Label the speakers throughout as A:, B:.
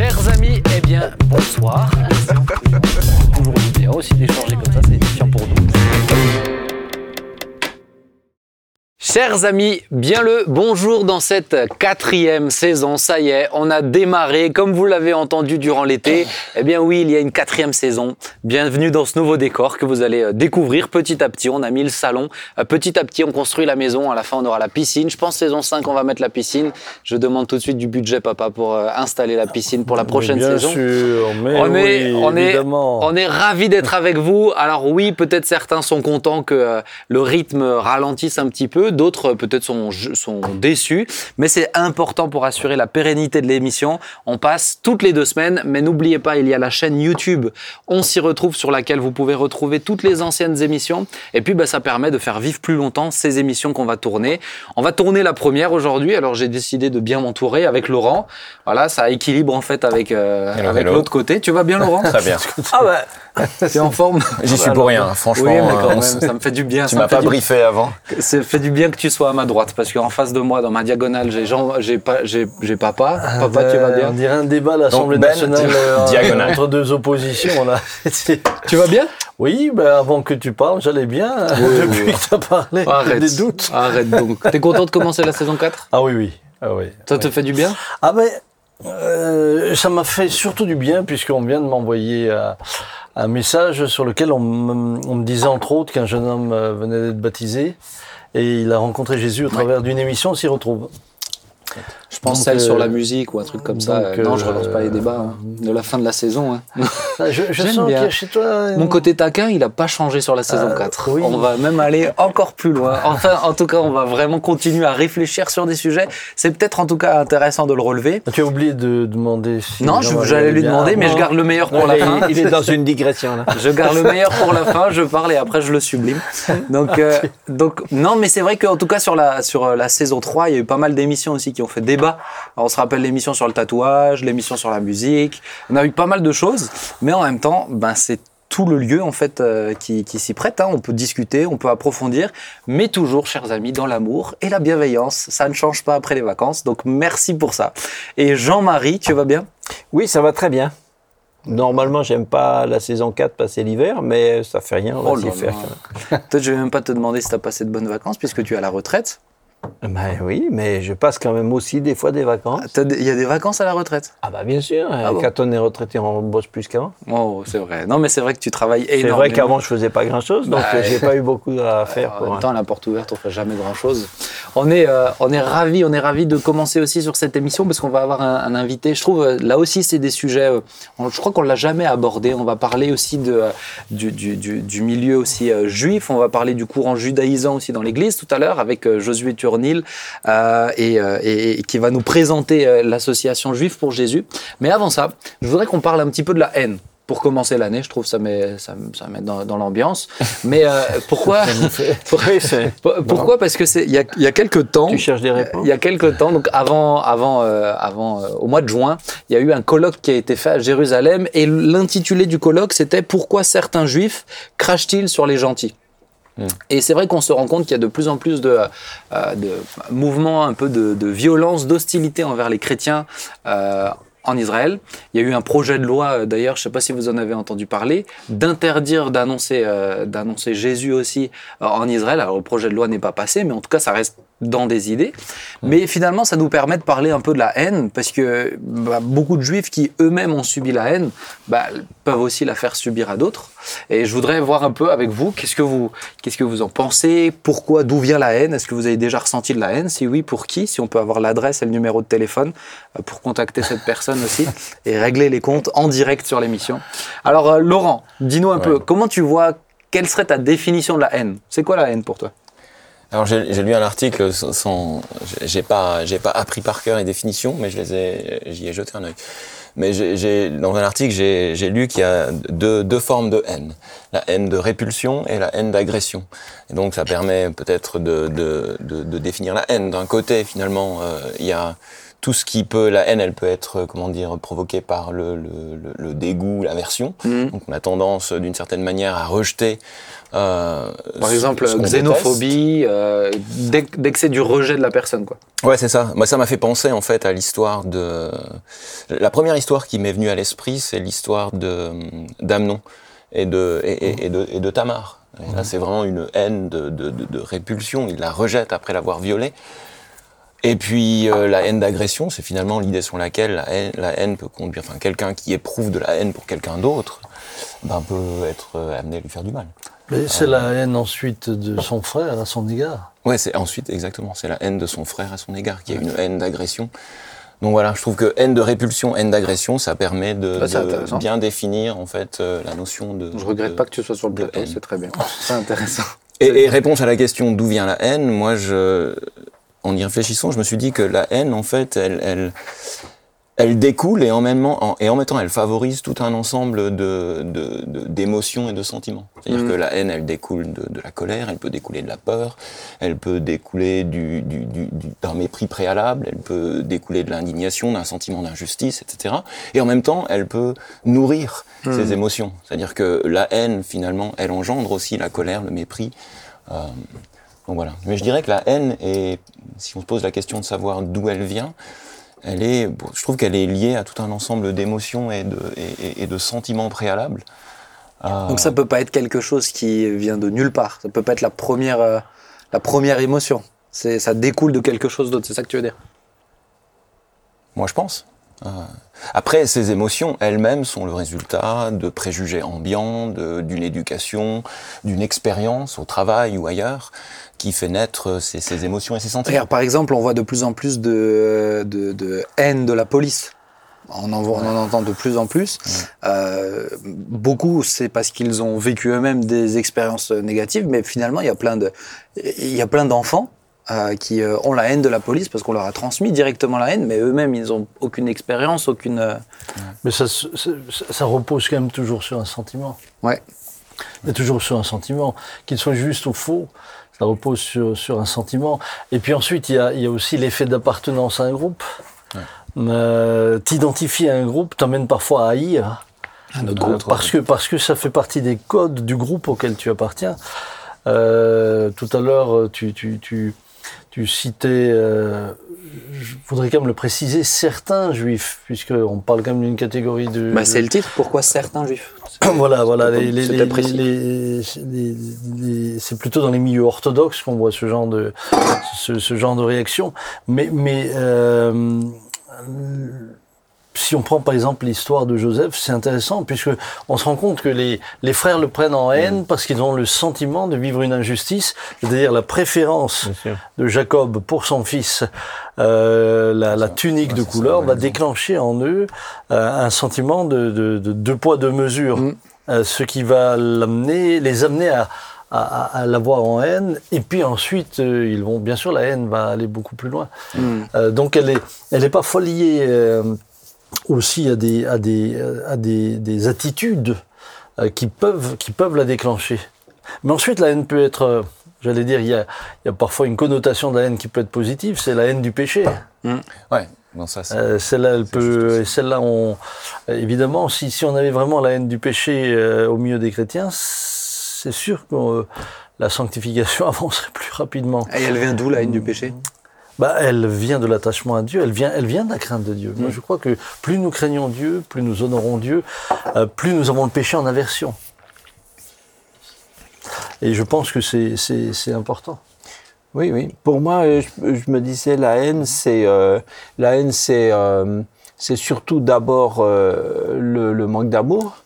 A: Chers amis, eh bien, bonsoir. Toujours bien aussi d'échanger comme ça, c'est Chers amis, bien le bonjour dans cette quatrième saison. Ça y est, on a démarré. Comme vous l'avez entendu durant l'été, eh bien oui, il y a une quatrième saison. Bienvenue dans ce nouveau décor que vous allez euh, découvrir petit à petit. On a mis le salon. Euh, Petit à petit, on construit la maison. À la fin, on aura la piscine. Je pense saison 5, on va mettre la piscine. Je demande tout de suite du budget, papa, pour euh, installer la piscine pour la prochaine
B: bien
A: saison.
B: sûr, mais
A: On est, on, est, on est ravis d'être avec vous. Alors oui, peut-être certains sont contents que le rythme ralentisse un petit peu, d'autres euh, peut-être sont, sont déçus, mais c'est important pour assurer la pérennité de l'émission. On passe toutes les deux semaines, mais n'oubliez pas, il y a la chaîne YouTube On s'y retrouve sur laquelle vous pouvez retrouver toutes les anciennes émissions. Et puis bah, ça permet de faire vivre plus longtemps ces émissions qu'on va tourner. On va tourner la première aujourd'hui, alors j'ai décidé de bien m'entourer avec Laurent. Voilà, ça équilibre en fait avec, euh, avec l'autre côté. Tu vas bien Laurent?
C: Très bien.
A: Ah bah, t'es en forme
C: J'y suis pour rien, franchement.
A: Oui, mais quand
C: euh,
A: même, ça me fait du bien.
C: Tu m'as pas
A: du-
C: briefé avant.
A: Ça fait du bien que tu sois à ma droite, parce qu'en face de moi, dans ma diagonale, j'ai Jean, j'ai pas, j'ai, j'ai papa.
B: Ah,
A: Papa, tu vas bien
B: On dirait un débat à l'Assemblée
C: Ben,
B: nationale euh,
C: diagonale.
B: entre deux oppositions. Là.
A: Tu vas bien?
B: Oui, ben, avant que tu parles, j'allais bien. Depuis
A: oui.
B: que tu as parlé,
A: Arrête.
B: des doutes.
A: Arrête donc. T'es content de commencer la saison 4
B: Ah oui, oui. Ah, oui.
A: Ça te fait du bien?
B: Ah ben, euh, ça m'a fait surtout du bien puisqu'on vient de m'envoyer euh, un message sur lequel on, me- on me disait entre autres qu'un jeune homme euh, venait d'être baptisé et il a rencontré Jésus au travers d'une émission, on s'y retrouve.
A: Je pense
B: Donc,
A: celle
B: euh,
A: sur la musique ou un truc comme ça. Euh, non, je
B: euh,
A: relance pas les débats hein, de la fin de la saison. hein.
B: Ah, Je, je sens
A: bien.
B: a chez toi...
A: Mon côté taquin, il a pas changé sur la saison
B: Euh,
A: 4.
B: oui.
A: On va même aller encore plus loin. Enfin, en tout cas, on va vraiment continuer à réfléchir sur des sujets. C'est peut-être en tout cas intéressant de le relever.
B: Tu as oublié de demander si...
A: Non, j'allais lui
B: bien.
A: demander, mais je garde le meilleur pour
D: Non,
A: la
D: il,
A: fin.
D: il est dans une digression là.
A: Je garde le meilleur pour la fin, je parle et après je le sublime. Donc, euh, donc non, mais c'est vrai qu'en tout cas sur la, sur euh, la saison 3, il y a eu pas mal d'émissions aussi qui ont fait débat. Alors, on se rappelle l'émission sur le tatouage, l'émission sur la musique. On a eu pas mal de choses, mais en même temps, ben, c'est tout le lieu en fait euh, qui, qui s'y prête. hein. On peut discuter, on peut approfondir, mais toujours, chers amis, dans l'amour et la bienveillance. Ça ne change pas après les vacances. Donc merci pour ça. Et Jean-Marie, tu vas bien?
D: Oui, ça va très bien. Normalement, j'aime pas la saison 4 passer l'hiver, mais ça fait rien, on va
A: Oh
D: s'y faire.
A: Peut-être je vais même pas te demander si tu as passé de bonnes vacances puisque tu es à la retraite.
D: Ben oui, mais je passe quand même aussi des fois des vacances.
A: Des- Il y a des vacances à la retraite
D: Ah bah bien sûr,
A: Ah bon
D: quand on est retraité, on bosse plus qu'avant.
A: Oh, c'est vrai. Non, mais c'est vrai que tu travailles
D: C'est
A: énormément.
D: vrai qu'avant je faisais pas grand chose, donc
A: Bah,
D: j'ai pas eu beaucoup à faire.
A: En même temps, la porte ouverte, on fait jamais grand chose. On est, euh, on est ravis, on est ravis de commencer aussi sur cette émission parce qu'on va avoir un, un invité. Je trouve, euh, là aussi, c'est des sujets. euh, je crois qu'on l'a jamais abordé. On va parler aussi de, du, du, du, du milieu aussi euh, juif. On va parler du courant judaïsant aussi dans l'Église tout à l'heure avec Josué Turnil euh, et, euh, et- et qui va nous présenter euh, l'association juive pour Jésus. Mais avant ça, je voudrais qu'on parle un petit peu de la haine. Pour commencer l'année, je trouve ça met, ça, ça met dans, dans l'ambiance. Mais euh, pourquoi Pourquoi Parce que c'est il y a, y a quelques temps.
D: Tu cherches des réponses?
A: Il y a quelques temps, donc avant, avant, euh, avant, euh, au mois de juin, il y a eu un colloque qui a été fait à Jérusalem et l'intitulé du colloque c'était Pourquoi certains juifs crachent-ils sur les gentils? Et c'est vrai qu'on se rend compte qu'il y a de plus en plus de, euh, mouvements un peu de, violence, d'hostilité envers les chrétiens euh, en Israël. Il y a eu un projet de loi, euh, d'ailleurs, je ne sais pas si vous en avez entendu parler, d'interdire d'annoncer d'annoncer Jésus aussi en Israël. Alors le projet de loi n'est pas passé, mais en tout cas, ça reste dans des idées. Mais finalement, ça nous permet de parler un peu de la haine, parce que bah, beaucoup de juifs qui eux-mêmes ont subi la haine bah, peuvent aussi la faire subir à d'autres. Et je voudrais voir un peu avec vous, qu'est-ce que vous, qu'est-ce que vous en pensez? Pourquoi D'où vient la haine? Est-ce que vous avez déjà ressenti de la haine? Si oui, pour qui? Si on peut avoir l'adresse et le numéro de téléphone euh, pour contacter cette personne aussi et régler les comptes en direct sur l'émission. Alors, euh, Laurent, dis-nous un peu, comment tu vois, quelle serait ta définition de la haine? C'est quoi la haine pour toi?
C: Alors j'ai lu un article sans- j'ai pas, j'ai pas appris par cœur les définitions, mais je les ai, j'y ai jeté un œil. Mais j'ai- dans un article, j'ai lu qu'il y a deux, deux formes de haine. La haine de répulsion et la haine d'agression. Et donc ça permet peut-être de, de, de, de définir la haine. D'un côté, finalement, euh, il y a tout ce qui peut, la haine, elle peut être, comment dire, provoquée par le, le, le, le dégoût, l'aversion.
A: Mhm.
C: Donc on a tendance, d'une certaine manière, à rejeter. Euh,
A: Par exemple,
C: ce
A: xénophobie, euh, dès, dès que c'est du rejet de la personne, quoi.
C: Ouais, c'est ça. Moi, ça m'a fait penser en fait à l'histoire de. La première histoire qui m'est venue à l'esprit, c'est l'histoire de d'Amnon et de et, et- et de et de Tamar. Et là, c'est vraiment une haine de, de, de, de répulsion. Il la rejette après l'avoir violée. Et puis euh, la haine d'agression, c'est finalement l'idée sur laquelle la haine, la haine peut conduire. Enfin, quelqu'un qui éprouve de la haine pour quelqu'un d'autre, ben, peut être euh, amené à lui faire du mal.
B: Mais c'est la haine ensuite de son frère à son égard.
C: Ouais, c'est ensuite exactement, c'est la haine de son frère à son égard, qui a une haine d'agression. Donc voilà, je trouve que haine de répulsion, haine d'agression, ça permet de, de bien définir en fait euh, la notion de.
A: Je regrette
C: de-
A: pas que tu sois sur le plateau,
C: haine.
A: c'est très bien. C'est intéressant.
C: Et, et réponse à la question d'où vient la haine, moi je, en y réfléchissant, je me suis dit que la haine en fait, elle, elle, elle découle et en même en, et en même temps elle favorise tout un ensemble de d'émotions et de sentiments. C'est-à-dire
A: Mhm.
C: que la haine, elle découle de, de la colère, elle peut découler de la peur, elle peut découler du, du, du, du- d'un mépris préalable, elle peut découler de l'indignation, d'un sentiment d'injustice, etc. Et en même temps, elle peut nourrir ces émotions. C'est-à-dire que la haine, finalement, elle engendre aussi la colère, le mépris. Euh, donc voilà. Mais je dirais que la haine est, si on se pose la question de savoir d'où elle vient, elle est, bon, je trouve qu'elle est liée à tout un ensemble d'émotions et de, et, et- et de sentiments préalables. Euh,
A: Donc ça peut pas être quelque chose qui vient de nulle part. Ça peut pas être la première, euh, la première émotion. C'est, ça découle de quelque chose d'autre. C'est ça que tu veux dire?
C: Moi, je pense. Euh, Après, ces émotions elles-mêmes sont le résultat de préjugés ambiants, de- d'une éducation, d'une expérience au travail ou ailleurs, qui fait naître ces, ces émotions et ces sentiments.
A: Par exemple, on voit de plus en plus de, de, de haine de la police. On en, voit- on en entend de plus en plus. Euh, beaucoup, c'est parce qu'ils ont vécu eux-mêmes des expériences négatives, mais finalement, il y a plein de, il y a plein d'enfants euh, qui euh, ont la haine de la police parce qu'on leur a transmis directement la haine, mais eux-mêmes, ils n'ont aucune expérience, aucune. euh,
B: Mais ça, se- ça, ça repose quand même toujours sur un sentiment.
A: Ouais.
B: Il y a toujours sur un sentiment, qu'il soit juste ou faux, ça repose sur, sur un sentiment. Et puis ensuite, il y a, il y a aussi l'effet d'appartenance à un groupe. Euh, T'identifier à un groupe t'amène parfois à haïr.
A: Un autre groupe.
B: parce que parce que ça fait partie des codes du groupe auquel tu appartiens. Euh, tout à l'heure, tu, tu, tu, tu citais, euh, je voudrais quand même le préciser, certains juifs, puisqu'on parle quand même d'une catégorie de.
A: Bah, c'est le titre. Pourquoi certains juifs
B: voilà, voilà. Les- les- les- c'est plutôt dans les milieux orthodoxes qu'on voit ce genre de ce, ce genre de réaction. Mais mais euh, si on prend par exemple l'histoire de Joseph, c'est intéressant puisque on se rend compte que les, les frères le prennent en haine parce qu'ils ont le sentiment de vivre une injustice, c'est-à-dire la préférence de Jacob pour son fils, euh, la, la tunique
C: ouais,
B: de
C: ça,
B: couleur va déclencher en eux euh, un sentiment de, de, de deux poids deux mesures,
A: Mm.
B: Euh, ce qui va l'amener, les amener à, à, l'avoir en haine. Et puis ensuite, euh, ils vont bien sûr la haine va aller beaucoup plus loin. Euh, donc elle est, elle est parfois liée euh, aussi à des, à des, à des, des attitudes euh, qui peuvent, qui peuvent la déclencher. Mais ensuite, la haine peut être, euh, j'allais dire, il y a, il y a parfois une connotation de la haine qui peut être positive, c'est la haine du péché.
C: Ouais, ça, c'est-
B: Euh, celle-là, elle peut, celle-là, on, évidemment, si, si on avait vraiment la haine du péché euh, au milieu des chrétiens, c'est sûr que euh, la sanctification avancerait plus rapidement.
A: Et elle vient d'où la haine du péché?
B: Bah, elle vient de l'attachement à Dieu, elle vient, elle vient de la crainte de Dieu.
A: Mm.
B: Moi, je crois que plus nous craignons Dieu, plus nous honorons Dieu, euh, plus nous avons le péché en aversion. Et je pense que c'est, important.
D: Oui, oui. Pour moi, euh, je, je me disais, la haine, c'est euh, la haine, c'est euh, c'est surtout d'abord le, le manque d'amour.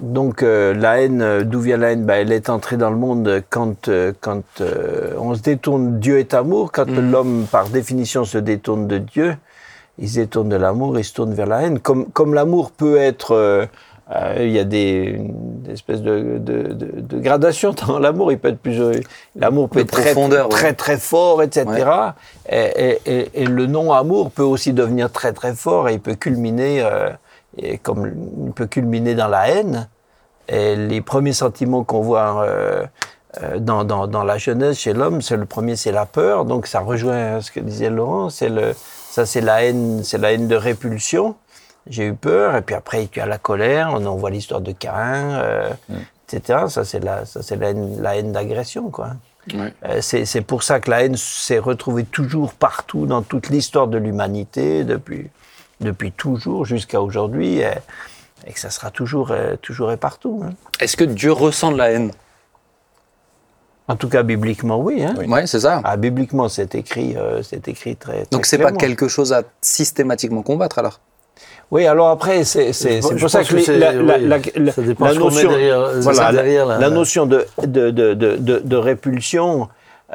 D: Donc euh, la haine, euh, d'où vient la haine? Ben, Elle est entrée dans le monde quand, euh, quand euh, on se détourne. Dieu est amour. Quand
A: Mhm.
D: l'homme, par définition, se détourne de Dieu, il se détourne de l'amour, il se tourne vers la haine. Comme, comme l'amour peut être... euh, euh, il y a des, une espèce de, de, de, de gradation dans l'amour. Il peut être plus... euh, L'amour peut être très,
A: ouais.
D: très très fort, etc. Et, et, et, et le non-amour peut aussi devenir très très fort et il peut culminer, euh, et comme il peut culminer dans la haine. Et les premiers sentiments qu'on voit euh, euh, dans, dans, dans la jeunesse chez l'homme, c'est le premier, c'est la peur. Donc ça rejoint ce que disait Laurent. C'est le, ça, c'est la haine, c'est la haine de répulsion. J'ai eu peur. Et puis après, tu as la colère. On en voit l'histoire de Cain, euh, etc. Ça, c'est la, ça, c'est la haine, la haine d'agression, quoi.
A: Ouais.
D: Euh, c'est pour ça que la haine s'est retrouvée toujours partout dans toute l'histoire de l'humanité, depuis, depuis toujours jusqu'à aujourd'hui, et, et que ça sera toujours, euh, toujours et partout. hein.
A: Est-ce que Dieu ressent de la haine?
D: En tout cas, bibliquement, oui. Hein.
C: Oui.
A: Ouais, c'est ça.
D: Ah, bibliquement, c'est écrit, euh, c'est écrit très, très
A: Donc c'est pas quelque chose à systématiquement combattre alors?
D: Oui, alors après, c'est pour ça
B: que
D: la, notion,
B: derrière-
D: voilà, la-
B: derrière la-
D: la notion de, de, de, de, de- de répulsion,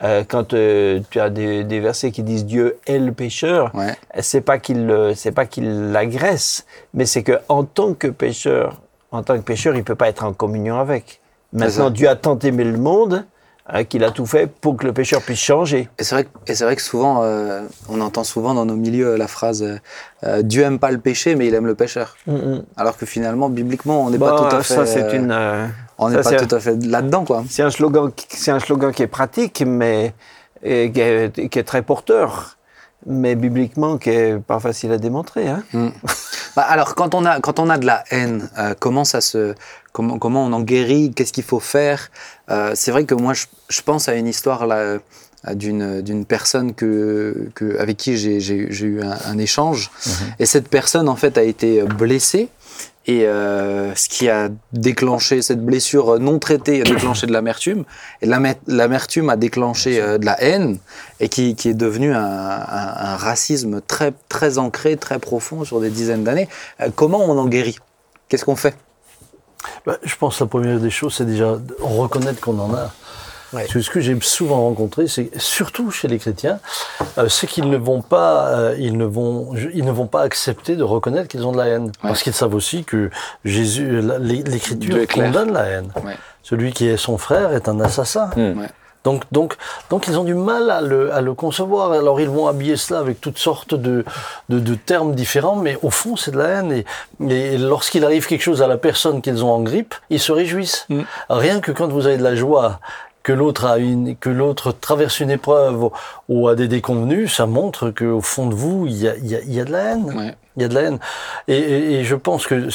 D: euh, quand euh, tu as des, des versets qui disent Dieu est le pécheur,
A: Ouais.
D: c'est pas qu'il c'est pas qu'il l'agresse, mais c'est que en tant que pécheur, en tant que pécheur, il peut pas être en communion avec. Maintenant. Dieu a tant aimé le monde hein, qu'il a tout fait pour que le pécheur puisse changer.
A: Et c'est vrai, que- et c'est vrai que souvent, euh, on entend souvent dans nos milieux la phrase euh, euh, Dieu aime pas le péché, mais il aime le pécheur. Alors que finalement, bibliquement, on n'est pas
D: Bah,
A: tout à fait.
D: ça, c'est
A: euh,
D: une. euh,
A: on n'est pas tout à fait là-dedans, quoi.
D: C'est un slogan, qui- c'est un slogan qui est pratique, mais et qui, est, qui est très porteur, mais bibliquement qui est pas facile à démontrer. Hein.
A: Bah, alors, quand on a quand on a de la haine, euh, comment ça se comment comment on en guérit Qu'est-ce qu'il faut faire Euh, C'est vrai que moi, je, je pense à une histoire là euh, d'une d'une personne que, que avec qui j'ai j'ai eu- un, un échange, et cette personne en fait a été blessée. Et euh, ce qui a déclenché cette blessure non traitée a déclenché de l'amertume. Et l'ame- l'amertume a déclenché euh, de la haine et qui, est devenu un, racisme très, très ancré, très profond sur des dizaines d'années. Euh, comment on en guérit? Qu'est-ce qu'on fait?
B: Bah, je pense que la première des choses, c'est déjà reconnaître qu'on en a.
D: Ouais.
B: Parce que ce que j'ai souvent rencontré, c'est surtout chez les chrétiens, euh, c'est qu'ils ne vont pas, euh, ils ne vont, ils ne vont pas accepter de reconnaître qu'ils ont de la haine, parce qu'ils savent aussi que Jésus, l'É- l'Écriture condamne la haine.
A: Ouais.
B: Celui qui est son frère est un assassin.
C: Hmm.
B: Donc, donc, donc, ils ont du mal à le, à le concevoir. Alors, ils vont habiller cela avec toutes sortes de, de, de termes différents, mais au fond, c'est de la haine. Et, et lorsqu'il arrive quelque chose à la personne qu'ils ont en grippe, ils se réjouissent.
A: Mm.
B: Rien que quand vous avez de la joie, que l'autre a une, que l'autre traverse une épreuve ou, ou a des déconvenus, ça montre qu'au fond de vous, il y a, il y a, il y a de la haine.
A: Ouais.
B: Il y a de la haine. Et, et, et je pense que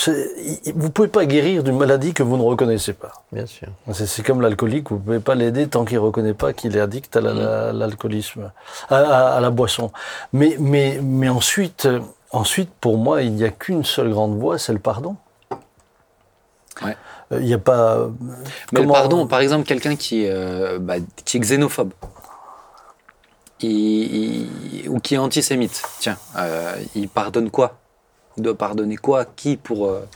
B: vous pouvez pas guérir d'une maladie que vous ne reconnaissez pas.
D: Bien sûr.
B: C'est c'est comme l'alcoolique, vous pouvez pas l'aider tant qu'il reconnaît pas qu'il est addict à la- la- l'alcoolisme, à, à- à la boisson. Mais, mais, mais ensuite, euh, ensuite, pour moi, il n'y a qu'une seule grande voie, c'est le pardon.
A: Ouais.
B: Euh, Il n'y a pas. euh,
A: Mais
B: comment-
A: pardon, par exemple, quelqu'un qui, est, euh, bah, qui est xénophobe il- il- ou qui est antisémite, tiens, euh, il pardonne quoi? Il doit pardonner quoi Qui pour. euh,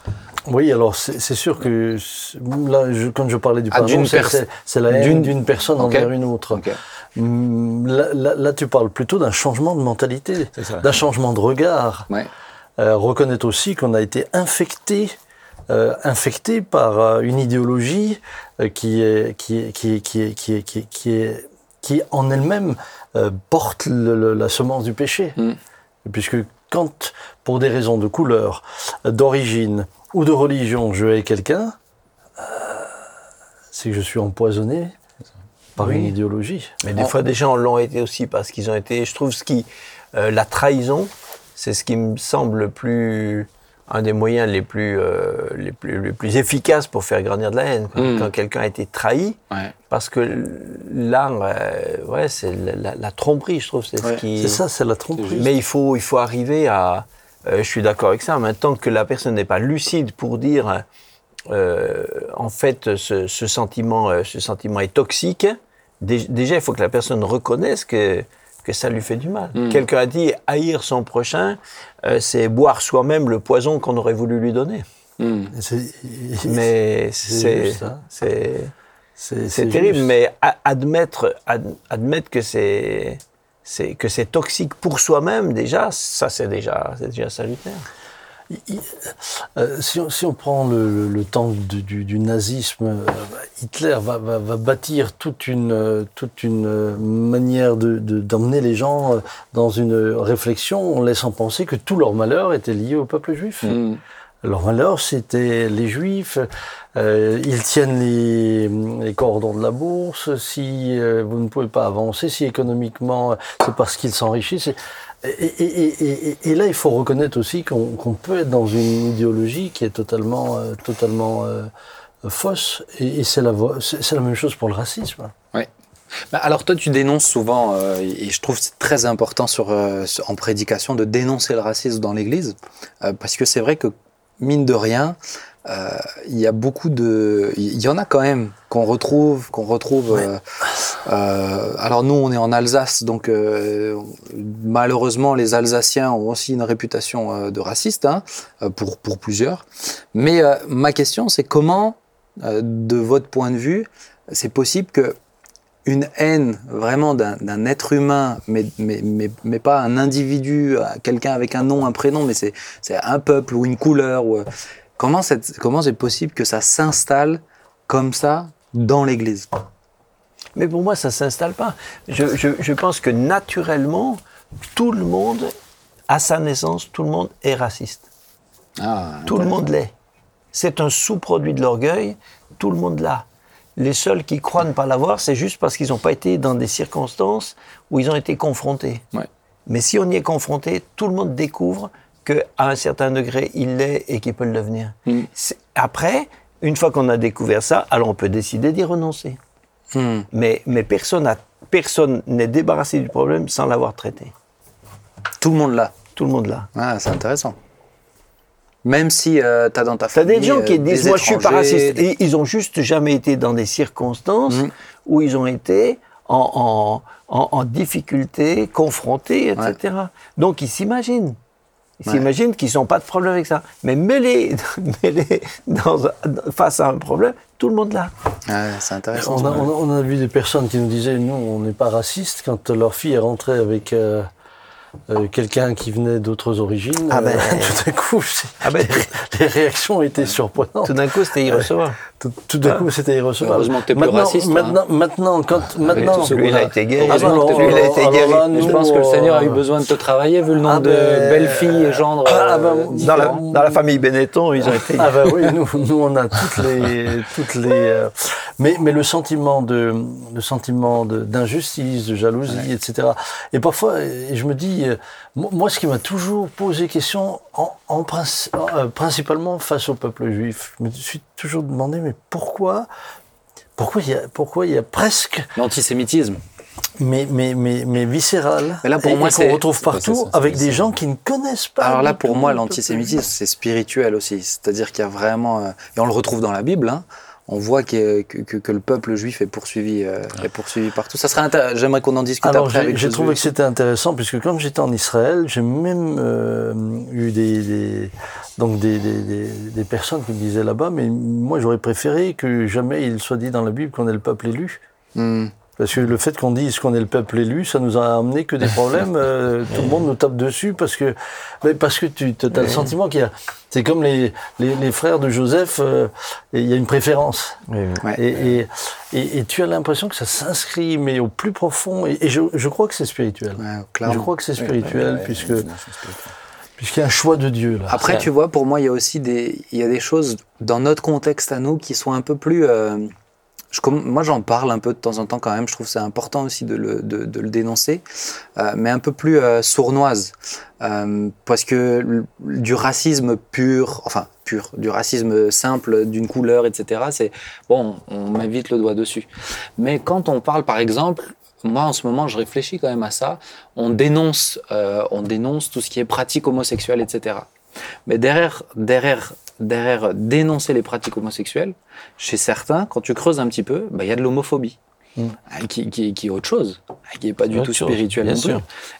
B: Oui, alors c'est sûr que là, je- quand je parlais du
A: Ah,
B: pardon, c'est la haine
A: d'une-
B: personne envers une autre. Hum, Là, là- là, tu parles plutôt d'un changement de mentalité, d'un changement de regard.
A: Ouais.
B: Euh, reconnaître aussi qu'on a été infecté, euh, infecté par euh, une idéologie euh, qui est qui est qui est qui est qui est qui est, qui est- qui en elle-même euh, porte le- le- la semence du péché,
A: Mm.
B: puisque quand pour des raisons de couleur, euh, d'origine ou de religion, je hais quelqu'un, euh, c'est que je suis empoisonné par
D: Oui.
B: une idéologie.
D: Mais des fois, des gens l'ont été aussi parce qu'ils ont été. Je trouve ce qui. euh, la trahison, c'est ce qui me semble le plus. Un des moyens les plus, euh, les plus, les plus efficaces pour faire grandir de la haine. quoi.
A: Mm.
D: Quand quelqu'un a été trahi,
A: Ouais.
D: parce que là, euh, ouais, c'est la, la- la tromperie, je trouve. C'est
A: Ouais,
D: ce qui.
B: C'est ça, c'est la tromperie.
D: Mais il faut, il faut arriver à. euh, je suis d'accord avec ça. Mais tant que la personne n'est pas lucide pour dire, euh, en fait, ce, ce sentiment, euh, ce sentiment est toxique. dé- Déjà, il faut que la personne reconnaisse que que ça lui fait du mal.
A: Mm.
D: Quelqu'un a dit haïr son prochain, euh, c'est boire soi-même le poison qu'on aurait voulu lui donner.
A: Hmm.
B: C'est-
D: Mais
B: C'est
D: c'est terrible.
B: juste.
D: Mais admettre ad- admettre que c'est c'est que c'est toxique pour soi-même déjà, ça c'est déjà c'est déjà salutaire.
B: Il- euh, si, on, si on prend le, le- temps du, du- du nazisme, euh, Hitler va, va- va bâtir toute une, euh, toute une manière de- de- d'emmener les gens dans une réflexion en laissant penser que tout leur malheur était lié au peuple juif.
A: Hmm.
B: leur malheur, c'était les juifs. Euh, ils tiennent les, les, cordons de la bourse. Si euh, vous ne pouvez pas avancer, si économiquement, c'est parce qu'ils s'enrichissent. Et, là, il faut reconnaître aussi qu'on peut être dans une idéologie qui est totalement, euh, totalement euh, fausse. Et, c'est la, même chose pour le racisme.
A: Oui. Bah, alors toi, tu dénonces souvent, euh, et je trouve c'est très important sur, en prédication de dénoncer le racisme dans l'Église, parce que c'est vrai que mine de rien, euh, il y a beaucoup de, il y en a quand même qu'on retrouve, qu'on retrouve. Euh, euh, alors nous, on est en Alsace, donc malheureusement, les Alsaciens ont aussi une réputation de raciste hein, pour pour plusieurs. Mais ma question, c'est comment, de votre point de vue, c'est possible que une haine vraiment d'un être humain, mais, mais, mais, mais, pas un individu, quelqu'un avec un nom, un prénom, mais c'est un peuple ou une couleur. Ou, comment c'est comment possible que ça s'installe comme ça dans l'Église?
D: Mais pour moi, ça s'installe pas. Je, je, je, pense que naturellement, tout le monde, à sa naissance, tout le monde est raciste. Ah, tout le monde l'est. C'est un sous-produit de l'orgueil, tout le monde l'a les seuls qui croient ne pas l'avoir, c'est juste parce qu'ils n'ont pas été dans des circonstances où ils ont été confrontés. Mais si on y est confronté, tout le monde découvre qu'à un certain degré, il l'est et qu'il peut le devenir. Mm. Après, une fois qu'on a découvert ça, alors on peut décider d'y renoncer. Mm. Mais, mais personne n'est débarrassé du problème sans l'avoir traité.
A: Tout le monde l'a.
D: Tout le monde l'a.
A: Ah, c'est intéressant. Même si euh, tu as dans ta famille.
D: T'as des gens qui euh, disent Moi, je suis pas raciste. Ils ont juste jamais été dans des circonstances mmh. où ils ont été en, en, en, difficulté, confrontés, etc. Donc, ils s'imaginent. Ils s'imaginent qu'ils n'ont pas de problème avec ça. Mais mêlés, dans, face à un problème, tout le monde l'a.
A: c'est intéressant.
B: On a, on a, vu des personnes qui nous disaient Nous, on n'est pas raciste quand leur fille est rentrée avec. Euh, euh, quelqu'un qui venait d'autres origines,
D: ah ben,
B: euh, tout d'un coup, ah ben, les, réactions étaient surprenantes.
D: Tout d'un coup, c'était irrecevable.
B: Tout, tout d'un coup, c'était irrecevable.
A: Heureusement que t'es plus
B: maintenant,
A: raciste.
B: Maintenant, hein. maintenant, quand, ah, maintenant,
D: lui, il a été.
A: Ah, lui, il a été gay. je pense que le Seigneur a eu besoin de te travailler, vu le nombre ah, de ben, belles filles et gendres.
D: Ah, ben, euh, dans, la, dans, la, famille Benetton, ils ont été.
B: Ah ben oui, nous, nous on a toutes les, toutes les. Euh, mais, mais le sentiment de, le sentiment d'injustice, de, de, jalousie, ouais. etc. Et parfois, je me dis, moi, ce qui m'a toujours posé question, en, en euh, principalement face au peuple juif, je me suis toujours demandé, mais pourquoi, pourquoi il y a, pourquoi il y a presque
A: l'antisémitisme
B: mais, mais, mais, mais viscéral.
A: Mais là, pour moi,
B: qu'on retrouve partout avec des gens qui ne connaissent pas.
A: Alors là, pour moi, l'antisémitisme, c'est spirituel aussi. C'est-à-dire qu'il y a vraiment, euh, et on le retrouve dans la Bible, hein, on voit que, que, que, le peuple juif est poursuivi, euh, est poursuivi partout. Ça serait j'aimerais qu'on en discute
B: Alors,
A: après
B: J'ai trouvé que c'était intéressant puisque quand j'étais en Israël, j'ai même euh, eu des, des donc des, des, des, personnes qui me disaient là-bas, mais moi j'aurais préféré que jamais il soit dit dans la Bible qu'on est le peuple élu. Hmm. Parce que le fait qu'on dise qu'on est le peuple élu, ça nous a amené que des problèmes. Euh, tout le monde nous tape dessus parce que, parce que tu as le sentiment qu'il y a. C'est comme les, les, les, frères de Joseph, euh, il y a une préférence. Et, et, et, tu as l'impression que ça s'inscrit, mais au plus profond. Et, je, je, crois que c'est spirituel. je crois que c'est spirituel, puisque. Puisqu'il y a un choix de Dieu. Là.
A: Après, tu vois, pour moi, il y a aussi des, il y a des choses dans notre contexte à nous qui sont un peu plus. Euh, je, moi, j'en parle un peu de temps en temps quand même. Je trouve c'est important aussi de le, de, le dénoncer, euh, mais un peu plus euh, sournoise, euh, parce que du racisme pur, enfin pur, du racisme simple d'une couleur, etc. C'est bon, on met vite le doigt dessus. Mais quand on parle, par exemple, moi en ce moment, je réfléchis quand même à ça. On dénonce, on dénonce tout ce qui est pratique homosexuelle, etc. Mais derrière, derrière derrière dénoncer les pratiques homosexuelles, chez certains, quand tu creuses un petit peu, bah, il y a de l'homophobie. Mm. Hein, qui, qui, qui, est autre chose, hein, qui est pas du tout spirituel non plus.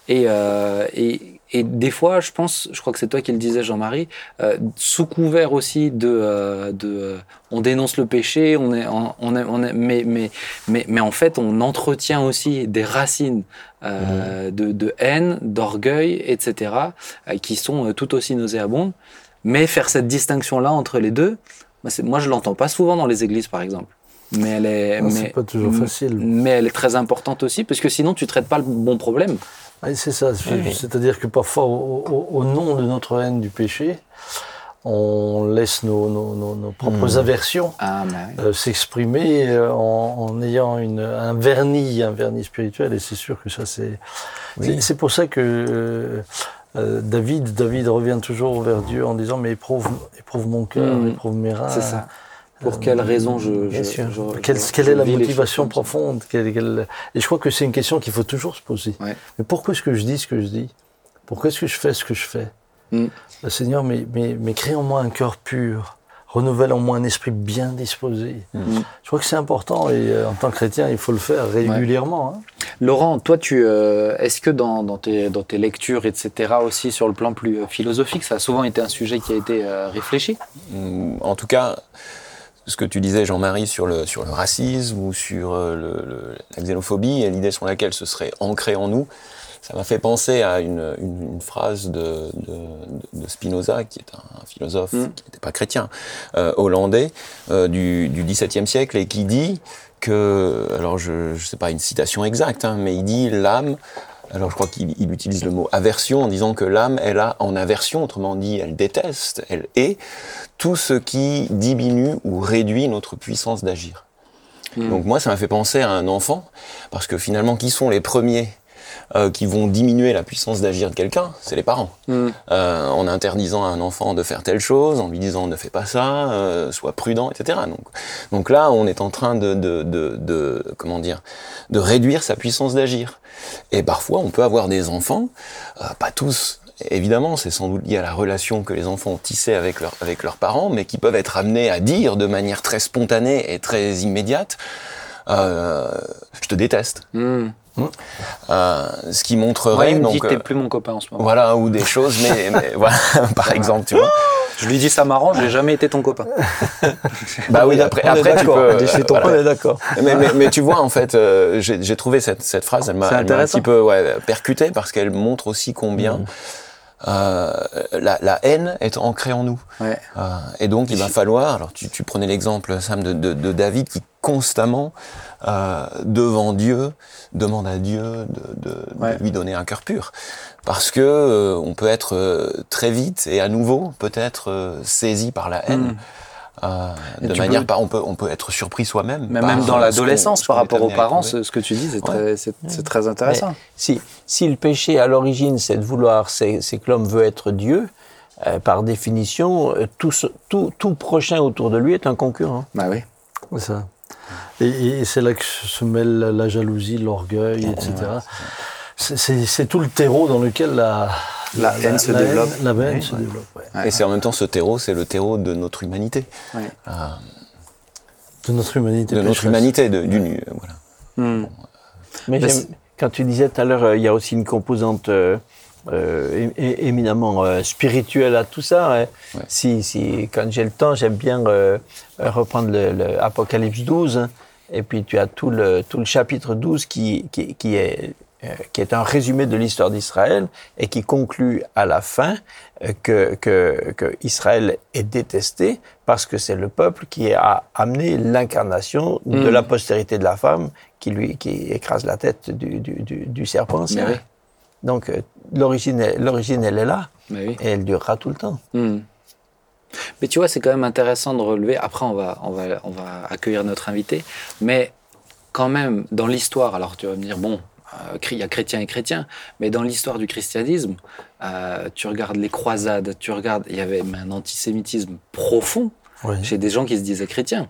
A: Et, euh, et, et, des fois, je pense, je crois que c'est toi qui le disais, Jean-Marie, euh, sous couvert aussi de, euh, de euh, on dénonce le péché, on est, on est, on est, mais, mais, mais, mais en fait, on entretient aussi des racines euh, mm. de, de, haine, d'orgueil, etc., euh, qui sont tout aussi nauséabondes. Mais faire cette distinction-là entre les deux, bah, moi je l'entends pas souvent dans les églises par exemple. Mais elle est,
B: mais, pas toujours facile.
A: Mais elle est très importante aussi parce que sinon tu traites pas le bon problème.
B: Oui, c'est ça. C'est-à-dire que parfois, au, au, nom de notre haine du péché, on laisse nos, nos- nos- nos propres aversions
A: Ah, bah
B: euh, s'exprimer euh, en, en ayant une, un vernis, un vernis spirituel. Et c'est sûr que ça, c'est. c'est- C'est pour ça que euh, euh, David, David revient toujours vers Dieu en disant Mais éprouve, éprouve mon cœur,
A: Mm.
B: éprouve mes reins.
A: C'est ça. Pour quelle raison je.
D: bien
A: je- je-
B: Quelle,
A: je-
B: quelle
A: je
B: est la motivation profonde? Quelle- quelle- Et je crois que c'est une question qu'il faut toujours se poser.
A: Ouais.
B: Mais pourquoi est-ce que je dis ce que je dis? Pourquoi est-ce que je fais ce que je fais?
A: Mm.
B: Le Seigneur, mais, mais, mais crée en moi un cœur pur, renouvelle en moi un esprit bien disposé.
A: Mm.
B: Je crois que c'est important et euh, en tant que chrétien, il faut le faire régulièrement. hein.
A: Laurent, toi, tu, euh, est-ce que dans, dans tes, dans tes lectures, etc., aussi sur le plan plus euh, philosophique, ça a souvent été un sujet qui a été euh, réfléchi?
C: Mm, En tout cas, ce que tu disais, Jean-Marie, sur le, sur le racisme ou sur euh, le- le- la xénophobie et l'idée sur laquelle ce serait ancré en nous, ça m'a fait penser à une, une- une phrase de, de- de Spinoza, qui est un philosophe
A: Mm.
C: qui n'était pas chrétien, euh, hollandais, euh, du, du XVIIe siècle, et qui dit que, alors je ne sais pas une citation exacte, hein, mais il dit l'âme alors je crois qu'il il utilise le mot aversion en disant que l'âme, elle a en aversion, autrement dit, elle déteste, elle est tout ce qui diminue ou réduit notre puissance d'agir.
A: Mm.
C: Donc moi, ça m'a fait penser à un enfant, parce que finalement, qui sont les premiers euh, qui vont diminuer la puissance d'agir de quelqu'un C'est les parents.
A: Mm.
C: Euh, en interdisant à un enfant de faire telle chose, en lui disant ne fais pas ça, euh, sois prudent, etc. Donc, donc là, on est en train de, de, de, de- comment dire, de réduire sa puissance d'agir. Et parfois, on peut avoir des enfants, euh, pas tous. Évidemment, c'est sans doute lié à la relation que les enfants ont tissée avec, leur, avec leurs parents, mais qui peuvent être amenés à dire de manière très spontanée et très immédiate euh, Je te déteste.
A: Mm.
C: Euh, ce qui montrerait.
A: Ouais, il me
C: donc,
A: dit que t'es
C: euh,
A: plus mon copain en ce moment.
C: voilà, ou des choses, mais, mais voilà, par exemple, tu vois.
A: Je lui dis ça m'arrange, j'ai jamais été ton copain.
C: Bah oui, après,
D: On
C: après tu peux.
D: je suis ton-
C: voilà.
D: on est d'accord.
C: Mais, mais, mais tu vois, en fait, euh, j'ai trouvé cette, cette phrase, elle m'a un petit peu ouais, percutée parce qu'elle montre aussi combien euh, la, la haine est ancrée en nous.
A: Ouais.
C: Euh, et donc, il va falloir. Alors, tu, tu prenais l'exemple, Sam, de, de, de David qui constamment, euh, devant Dieu, demande à Dieu de, de,
A: Ouais.
C: de lui donner un cœur pur. Parce que euh, on peut être euh, très vite et à nouveau peut-être euh, saisi par la haine.
A: Mm.
C: Euh,
A: Et
C: de manière
A: peux-
C: pas, on peut on peut être surpris soi-même.
A: Mais même dans l'adolescence,
C: ce
A: par rapport aux parents, ce, ce que tu dis, c'est très, c'est, c'est très intéressant.
D: Mais si, si le péché à l'origine, c'est de vouloir, c'est c'est que l'homme veut être Dieu, euh, par définition, tout, ce- tout, tout prochain autour de lui est un concurrent.
A: Bah oui.
B: C'est ça. Et, et c'est là que se mêle la, la jalousie, l'orgueil, etc. C'est- tout le terreau dans lequel la,
A: La haine se développe.
B: la haine se développe. ouais.
C: Et c'est en même temps ce terreau, c'est le terreau de notre humanité,
A: Ouais.
C: Euh,
B: De notre humanité.
C: de notre humanité, d'une euh, voilà.
A: Mm.
D: Mais quand tu disais tout à l'heure, euh, il y a aussi une composante euh, éminemment euh, spirituelle à tout ça. hein.
C: Ouais.
D: Si, si, quand j'ai le temps, j'aime bien euh, reprendre le, le Apocalypse 12. hein. et puis tu as tout le, tout le chapitre 12 qui, qui, qui est, euh, qui est un résumé de l'histoire d'Israël et qui conclut à la fin euh, que, que, que Israël est détesté parce que c'est le peuple qui a amené l'incarnation de
A: Mm.
D: la postérité de la femme qui lui qui écrase la tête du, du, du, du serpent. Donc euh, l'origine, l'origine elle est là
A: oui.
D: et elle durera tout le temps.
A: Hmm. Mais tu vois, c'est quand même intéressant de relever. Après, on va, on va, on va accueillir notre invité. Mais quand même, dans l'histoire, alors tu vas me dire, bon, euh, il y a chrétien et chrétien, mais dans l'histoire du christianisme, euh, tu regardes les croisades, tu regardes, il y avait un antisémitisme profond
B: Oui.
A: chez des gens qui se disaient chrétiens.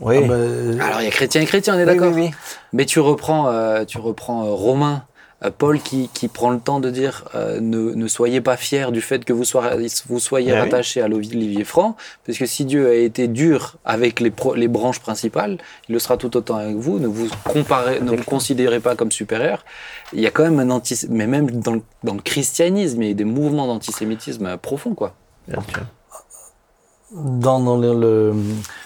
D: Oui.
B: Ah ben,
A: Alors, il y a chrétien et chrétien, on est
D: Oui,
A: d'accord
D: oui, oui.
A: Mais tu reprends, euh, tu reprends euh, Romain, Paul qui, qui prend le temps de dire euh, ne, ne soyez pas fiers du fait que vous soyez, vous soyez
D: Ah oui.
A: rattachés à l'olivier franc, parce que si Dieu a été dur avec les, pro- les branches principales, il le sera tout autant avec vous. Ne vous comparez, ne vous considérez pas comme supérieur. Il y a quand même un anti, mais même dans le, dans le christianisme, il y a des mouvements d'antisémitisme euh, profonds, quoi.
D: Bien sûr.
B: Dans, dans le, le-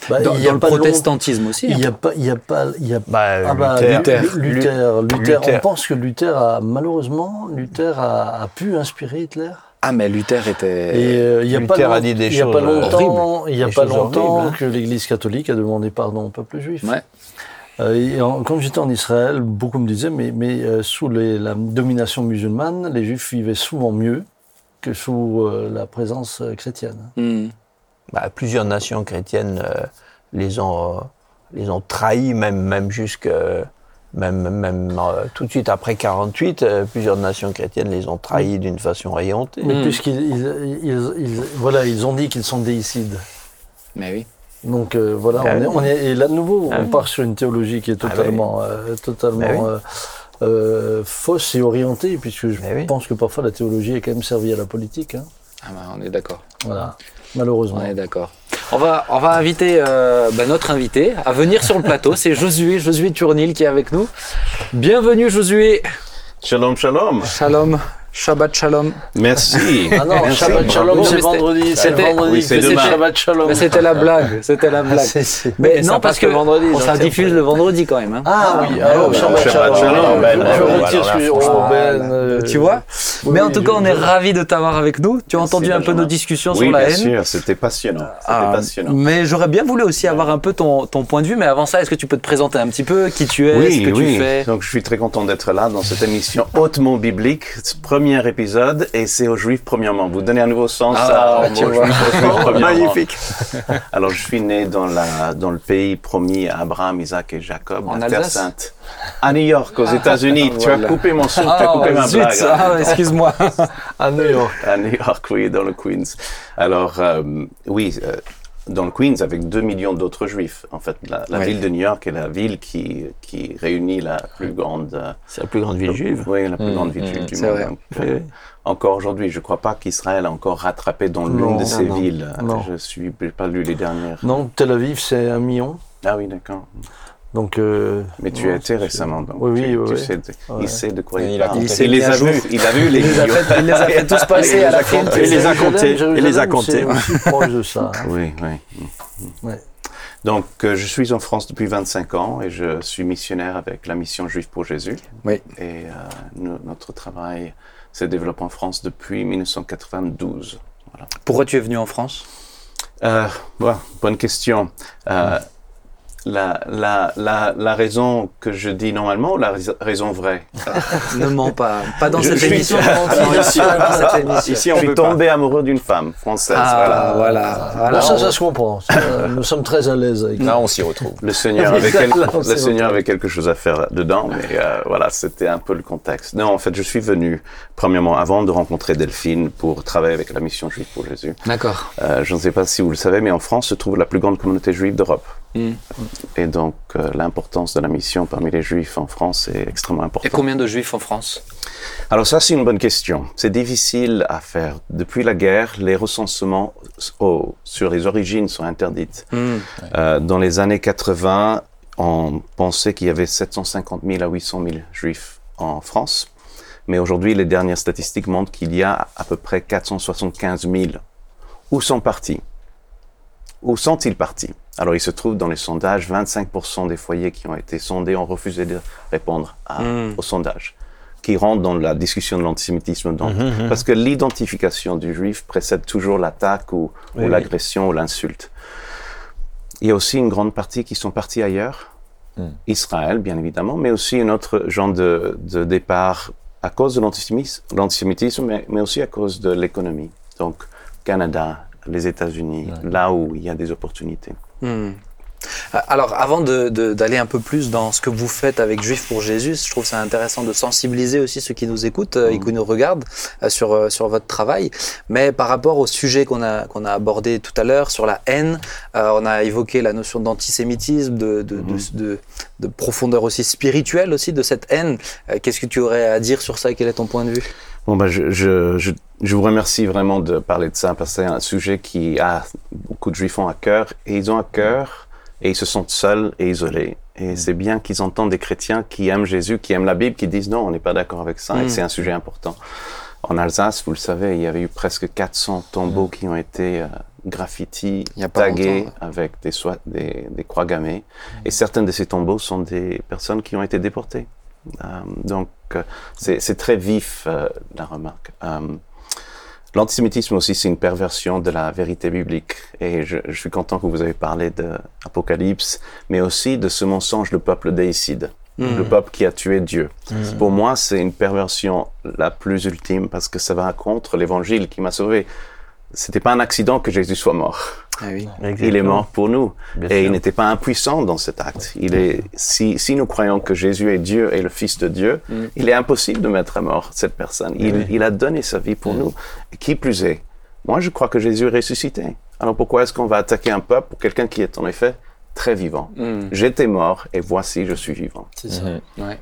B: bah,
A: Dans,
B: il y a
A: dans le
B: long-
A: protestantisme aussi.
B: Il
A: hein.
B: n'y a pas, il y a pas, il y a
D: Bah,
B: Ah bah,
D: Luther.
B: Luther, Luther, Luther,
D: Luther.
B: On pense que Luther a, malheureusement, Luther a, a pu inspirer Hitler.
A: Ah, mais Luther était.
B: Et euh, il y a
D: Luther
B: pas
D: a dit des
B: y a
D: choses
B: pas longtemps, il y a pas
D: choses
B: longtemps
D: horribles, hein.
B: que l'Église catholique a demandé pardon au peuple juif.
A: Ouais.
B: Euh, et en- quand j'étais en Israël, beaucoup me disaient, mais, mais euh, sous les- la domination musulmane, les juifs vivaient souvent mieux que sous euh, la présence euh, chrétienne.
A: Hmm.
D: Bah, plusieurs nations chrétiennes euh, les ont euh, les ont trahis, même même jusque même même euh, tout de suite après 48, euh, plusieurs nations chrétiennes les ont trahis d'une façon éhontée.
B: Mais
A: Mm.
B: puisqu'ils ils, ils- ils- voilà, ils ont dit qu'ils sont déicides.
A: Mais oui.
B: Donc euh, voilà,
D: Ah
B: on,
D: oui.
B: est, on est- et là de nouveau,
D: Ah
B: on
D: oui.
B: part sur une théologie qui est
D: Ah oui.
B: totalement, euh, totalement
D: oui.
B: euh, euh, fausse et orientée, puisque je
D: oui.
B: pense que parfois la théologie est quand même servie à la politique. hein.
A: Ah bah, on est d'accord.
B: Voilà, malheureusement.
A: On est d'accord. On va, on va inviter euh, bah, notre invité à venir sur le plateau. C'est Josué, Josué Turnil qui est avec nous. Bienvenue Josué.
E: Shalom, shalom.
A: Shalom. Shabbat shalom.
E: Merci.
B: Ah non,
E: Merci.
B: Shabbat Shalom, c'est vendredi, c'est
A: c'était-
B: vendredi,
E: oui, c'est.
B: Shabbat Shalom.
A: Mais c'était la blague. C'était la blague.
B: C'est- c'est-
A: Mais, non, parce que
D: vendredi,
A: on ça diffuse le vendredi quand même. hein.
B: Ah oui,
A: Ah,
B: alors
A: ouais,
B: Shabbat
E: Shabbat
B: Shalom.
E: Shalom, ben,
B: je
E: ben,
B: retire
E: alors là,
B: ce que
E: franchement,
A: tu vois
B: oui,
A: Mais en
B: oui,
A: tout cas, on est ravis de t'avoir avec nous. Tu as entendu un peu nos discussions
E: Oui,
A: sur la
E: bien
A: haine.
E: sûr, c'était passionnant. C'était
A: Ah,
E: passionnant.
A: mais j'aurais bien voulu aussi avoir un peu ton, point de vue. Mais avant ça, est-ce que tu peux te présenter un petit peu qui tu es, ce
E: Oui,
A: que
E: oui.
A: tu fais?
E: Donc, je suis très content d'être là dans cette émission hautement biblique, premier épisode, et c'est aux Juifs premièrement. Vous donnez un nouveau sens
A: Ah,
E: à
A: tu vois.
E: Juifs, premièrement.
D: Magnifique.
E: Alors, je suis né dans la dans le pays promis à Abraham, Isaac et Jacob,
A: En
E: la Terre Sainte, à New York, aux États-Unis. Tu as coupé mon son, tu as coupé ma
A: zut,
E: blague.
A: ah, excuse-moi.
B: à New York.
E: à New York, oui, dans le Queens. Alors, euh, oui, euh, dans le Queens, avec 2 millions d'autres juifs. En fait, la, ville de New York est la ville qui, qui réunit la plus grande...
D: C'est la plus grande ville juive.
E: Oui, la plus
C: Mm,
E: grande ville
C: mm,
E: juive du
A: c'est
E: monde.
A: vrai.
E: Donc,
D: Oui,
E: euh, encore aujourd'hui, je ne crois pas qu'Israël a encore rattrapé dans l'une de ces
B: non,
E: villes.
B: non.
E: Je suis j'ai pas lu les dernières.
B: Non, Tel Aviv, c'est un million.
E: Ah oui, d'accord.
B: Donc, euh,
E: Mais tu as été récemment, donc
B: Oui, oui,
E: tu,
B: oui,
E: tu
B: oui.
E: sais de-
B: Ouais.
E: il sait de quoi
C: Il
E: il,
C: a
E: parle.
A: s'est
E: Il
A: mis
E: les a vus, il a vu les
A: Il les a fait, il les a fait tous passer
E: Il
A: à
E: les
A: la
E: a
A: fin.
E: comptés.
D: Il les a comptés, il les a comptés.
B: aussi proche de ça. hein.
E: Oui, oui.
B: Ouais.
E: Donc, euh, je suis en France depuis 25 ans et je suis missionnaire avec la mission Juif pour Jésus.
A: Oui.
E: Et euh, nous- notre travail se développe en France depuis 1992.
A: Pourquoi tu es venu en France?
E: Euh, bon, bonne question. Euh, la, la, la, la raison que je dis normalement ou la rais- raison vraie
A: Ne mens pas. Pas dans
E: Je-
A: cette
E: je
A: émission. Non,
E: non, ici-
A: pas
E: on je suis tombé amoureux d'une femme française.
A: Ah,
E: voilà.
A: voilà. voilà.
B: Bon, ça, ça se comprend. Nous sommes très à l'aise avec
C: Là, on s'y retrouve.
E: Le Seigneur avait, quel-
B: Là, on
E: le Seigneur avait quelque chose à faire dedans, mais euh, voilà, c'était un peu le contexte. Non, en fait, je suis venu, premièrement, avant de rencontrer Delphine, pour travailler avec la mission juive pour Jésus.
A: D'accord.
E: Euh, je ne sais pas si vous le savez, mais en France se trouve la plus grande communauté juive d'Europe. Et donc, euh, l'importance de la mission parmi les juifs en France est extrêmement
A: Et
E: importante.
A: combien de juifs en France?
E: Alors ça, c'est une bonne question. C'est difficile à faire. Depuis la guerre, les recensements au- sur les origines sont interdites.
A: Hmm.
E: Euh, dans les années 80, on pensait qu'il y avait 750 000 à 800 000 juifs en France. Mais aujourd'hui, les dernières statistiques montrent qu'il y a à peu près 475 000. Où sont partis? Où sont-ils partis? Alors, il se trouve dans les sondages, 25% des foyers qui ont été sondés ont refusé de répondre à-
A: Mm.
E: au sondage, qui rentre dans la discussion de l'antisémitisme. donc. Parce que l'identification du juif précède toujours l'attaque ou, ou
D: Oui, oui.
E: l'agression ou l'insulte. Il y a aussi une grande partie qui sont partis ailleurs. Israël bien évidemment, mais aussi un autre genre de, de départ à cause de l'antisémitisme, mais aussi à cause de l'économie. Donc Canada, les États-Unis, là où il y a des opportunités.
A: Hmm. Alors, avant d'aller un peu plus dans ce que vous faites avec Juifs pour Jésus, je trouve ça intéressant de sensibiliser aussi ceux qui nous écoutent euh, et qui nous regardent euh, sur, euh, sur votre travail. Mais par rapport au sujet qu'on a, qu'on a abordé tout à l'heure sur la haine, euh, on a évoqué la notion d'antisémitisme, de, de, de, de- de profondeur aussi spirituelle aussi de cette haine. Qu'est-ce que tu aurais à dire sur ça? Quel est ton point de vue?
E: Bon, bah, je, je, je, je vous remercie vraiment de parler de ça parce que c'est un sujet qui a beaucoup de juifs ont à cœur et ils ont à cœur et ils se sentent seuls et isolés. Et c'est bien qu'ils entendent des chrétiens qui aiment Jésus, qui aiment la Bible, qui disent non, on n'est pas d'accord avec ça et
A: Mm.
E: c'est un sujet important. En Alsace, vous le savez, il y avait eu presque 400 tombeaux qui ont été euh, graffitis, tagués avec des, des, des croix gammées. Et certains de ces tombeaux sont des personnes qui ont été déportées. Euh, donc, c'est c'est très vif, euh, la remarque. Euh, L'antisémitisme aussi, c'est une perversion de la vérité biblique. Et je, je suis content que vous avez parlé de Apocalypse, mais aussi de ce mensonge, le peuple déicide. le peuple qui a tué Dieu. Pour moi, c'est une perversion la plus ultime parce que ça va contre l'évangile qui m'a sauvé. C'était pas un accident que Jésus soit mort.
A: Ah oui.
E: Il est mort pour nous.
B: Bien
E: et il n'était pas impuissant dans cet acte. Il est, si, si nous croyons que Jésus est Dieu et le Fils de Dieu, il est impossible de mettre à mort cette personne. Il, il a donné sa vie pour nous. Et qui plus est, moi je crois que Jésus est ressuscité. Alors pourquoi est-ce qu'on va attaquer un peuple pour quelqu'un qui est en effet très vivant? J'étais mort et voici je suis vivant.
A: C'est ça. Ouais.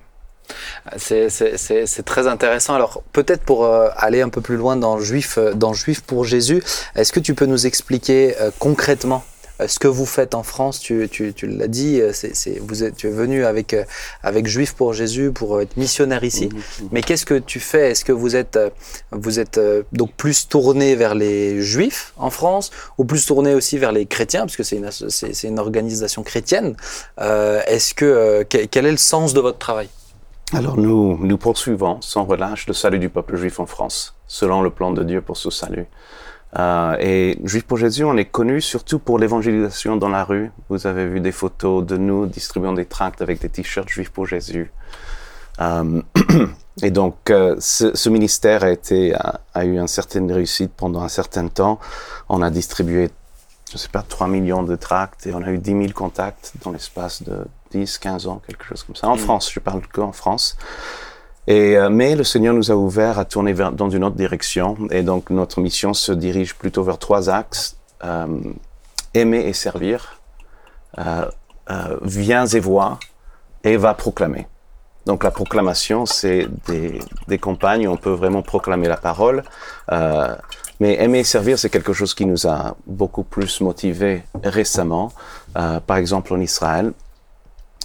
A: C'est- très intéressant. Alors peut-être pour euh, aller un peu plus loin dans Juif, euh, dans Juif pour Jésus, est-ce que tu peux nous expliquer euh, concrètement ce que vous faites en France? Tu, tu, tu l'as dit, c'est vous êtes, tu es venu avec, avec Juif pour Jésus pour être missionnaire ici. Mais qu'est-ce que tu fais? Est-ce que vous êtes, vous êtes donc plus tourné vers les Juifs en France ou plus tourné aussi vers les chrétiens? Parce que c'est une, c'est organisation chrétienne. Euh, Est-ce que- quel est le sens de votre travail?
E: Alors nous, nous poursuivons sans relâche le salut du peuple juif en France, selon le plan de Dieu pour ce salut. Euh, et Juif pour Jésus, on est connu surtout pour l'évangélisation dans la rue. Vous avez vu des photos de nous distribuant des tracts avec des t-shirts Juifs pour Jésus. Euh, et donc, euh, ce, ministère a, été, a, a eu une certaine réussite pendant un certain temps. On a distribué, je ne sais pas, 3 millions de tracts et on a eu 10 000 contacts dans l'espace de 10, 15 ans, quelque chose comme ça. En France, je parle que en France. Et, euh, mais le Seigneur nous a ouvert à tourner vers, dans une autre direction. Et donc, notre mission se dirige plutôt vers trois axes. Euh, aimer et servir. Euh, euh, viens et vois. Et va proclamer. Donc la proclamation, c'est des, des campagnes où on peut vraiment proclamer la parole. Euh, mais aimer et servir, c'est quelque chose qui nous a beaucoup plus motivés récemment. Euh, par exemple, en Israël,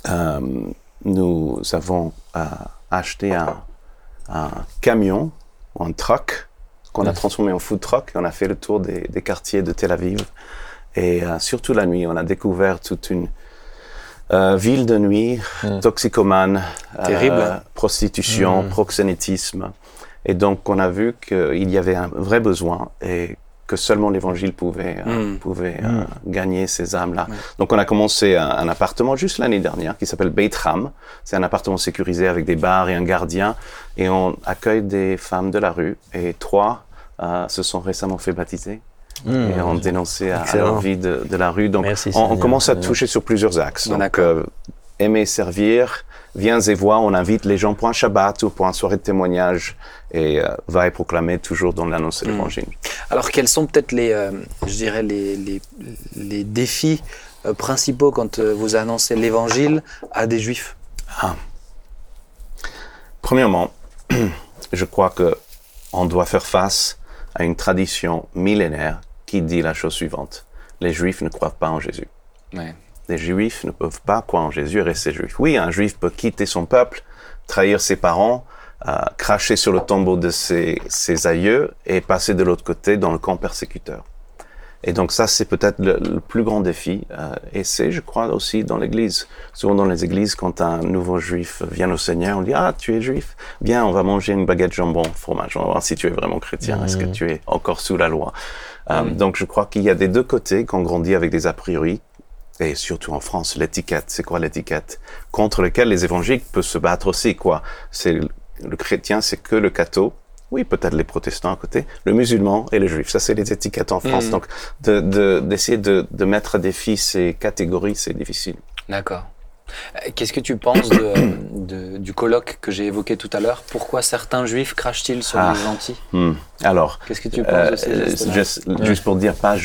E: euh, nous avons euh, acheté un, un camion un truck qu'on a transformé en food truck on a fait le tour des, des quartiers de Tel Aviv. Et euh, surtout la nuit, on a découvert toute une ville de nuit, toxicomane,
A: Terrible.
E: prostitution, proxénétisme. Et donc, on a vu qu'il y avait un vrai besoin et que seulement l'évangile pouvait, euh,
A: Mm.
E: pouvait euh, gagner ces âmes-là. Donc, on a commencé un, un appartement juste l'année dernière qui s'appelle Beit Ham. C'est un appartement sécurisé avec des bars et un gardien. Et on accueille des femmes de la rue. Et trois euh, se sont récemment fait baptiser. Et ont dénoncé à, à leur vie de, de la rue. Donc,
B: Merci,
E: on, commence à toucher sur plusieurs axes. Donc, euh, aimer servir, viens et vois, on invite les gens pour un Shabbat ou pour une soirée de témoignage et euh, va et proclamer toujours dans l'annonce de l'évangile.
A: Alors, quels sont peut-être les, euh, je dirais, les, les, les défis euh, principaux quand vous annoncez l'évangile à des juifs?
E: Premièrement, je crois que on doit faire face à une tradition millénaire qui dit la chose suivante. Les Juifs ne croient pas en Jésus. Les Juifs ne peuvent pas croire en Jésus et rester Juifs. Oui, un Juif peut quitter son peuple, trahir ses parents, euh, cracher sur le tombeau de ses, ses aïeux et passer de l'autre côté dans le camp persécuteur. Et donc ça, c'est peut-être le, le plus grand défi. euh, et c'est, je crois, aussi dans l'Église. Souvent dans les églises, quand un nouveau juif vient au Seigneur, on dit, ah, tu es juif Bien, on va manger une baguette jambon, fromage. On va voir si tu es vraiment chrétien. Est-ce que tu es encore sous la loi? Euh, Donc je crois qu'il y a des deux côtés qu'on grandit avec des a priori. Et surtout en France, l'étiquette, c'est quoi l'étiquette? Contre lequel les évangéliques peuvent se battre aussi, quoi. C'est le chrétien, c'est que le catho. Oui, peut-être les protestants à côté, le musulman et le juif. Ça, c'est les étiquettes en France. Donc, de- de- d'essayer de, de mettre à défi ces catégories, c'est difficile.
A: D'accord. Euh, Qu'est-ce que tu penses du colloque que j'ai évoqué tout à l'heure? Pourquoi certains juifs crachent-ils sur
E: Ah.
A: les gentils?
E: Hmm. Alors,
A: Qu'est-ce que tu penses
E: euh,
A: de ces
E: euh,
A: gestes-là?
E: juste, juste pour dire pas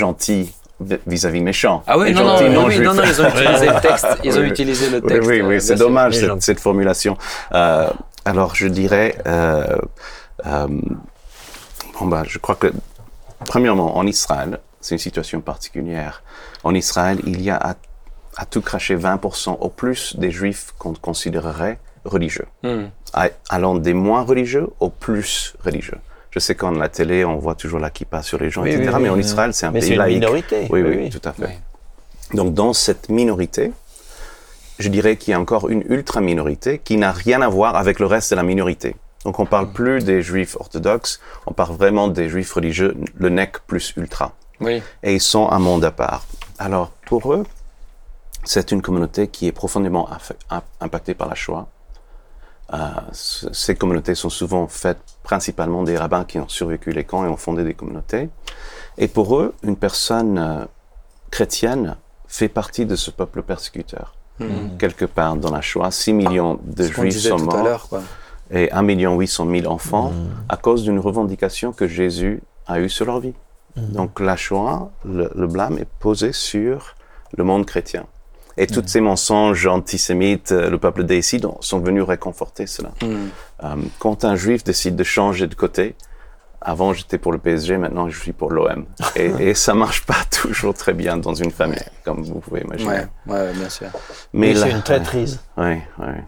E: gentil vis- vis-à-vis méchant.
A: Ah oui, non, non,
E: gentil
A: oui, non, non, ils ont utilisé le texte. Ils ont
E: Oui,
A: utilisé le texte.
E: oui,
A: euh,
E: oui, c'est
A: bien sûr.
E: dommage cette, formulation. Euh, alors, je dirais, euh, euh, bon bah, je crois que premièrement, en Israël, c'est une situation particulière. En Israël, il y a à, à tout cracher 20% au plus des juifs qu'on considérerait religieux,
A: Hmm.
E: À- allant des moins religieux au plus religieux. Je sais qu'en la télé, on voit toujours la kippa sur les gens,
B: Oui,
E: etc.
B: oui,
E: mais en Israël, c'est un
B: Mais
E: pays
B: c'est une
E: laïque.
B: minorité.
E: Oui, oui, tout à fait. Donc dans cette minorité, je dirais qu'il y a encore une ultra-minorité qui n'a rien à voir avec le reste de la minorité. Donc on parle plus des juifs orthodoxes, on parle vraiment des juifs religieux, le nec plus ultra.
A: Oui.
E: Et ils sont un monde à part. Alors pour eux, c'est une communauté qui est profondément impactée par la Shoah. Euh, ces communautés sont souvent faites principalement des rabbins qui ont survécu les camps et ont fondé des communautés. Et pour eux, une personne euh, chrétienne fait partie de ce peuple persécuteur. Quelque part dans la Shoah, 6 millions de
A: Ce qu'on
E: juifs sont
A: tout à
E: morts et 1 million 800 000 enfants à cause d'une revendication que Jésus a eue sur leur vie. Donc la Shoah, le, le blâme est posé sur le monde chrétien. Et tous ces mensonges antisémites, euh, le peuple décide, sont venus réconforter cela. Euh, quand un juif décide de changer de côté, avant j'étais pour le PSG, maintenant je suis pour l'OM. Et, et ça marche pas toujours très bien dans une famille, comme vous pouvez imaginer.
A: Ouais, ouais, bien sûr.
B: Mais c'est une traîtrise.
E: Ouais, ouais.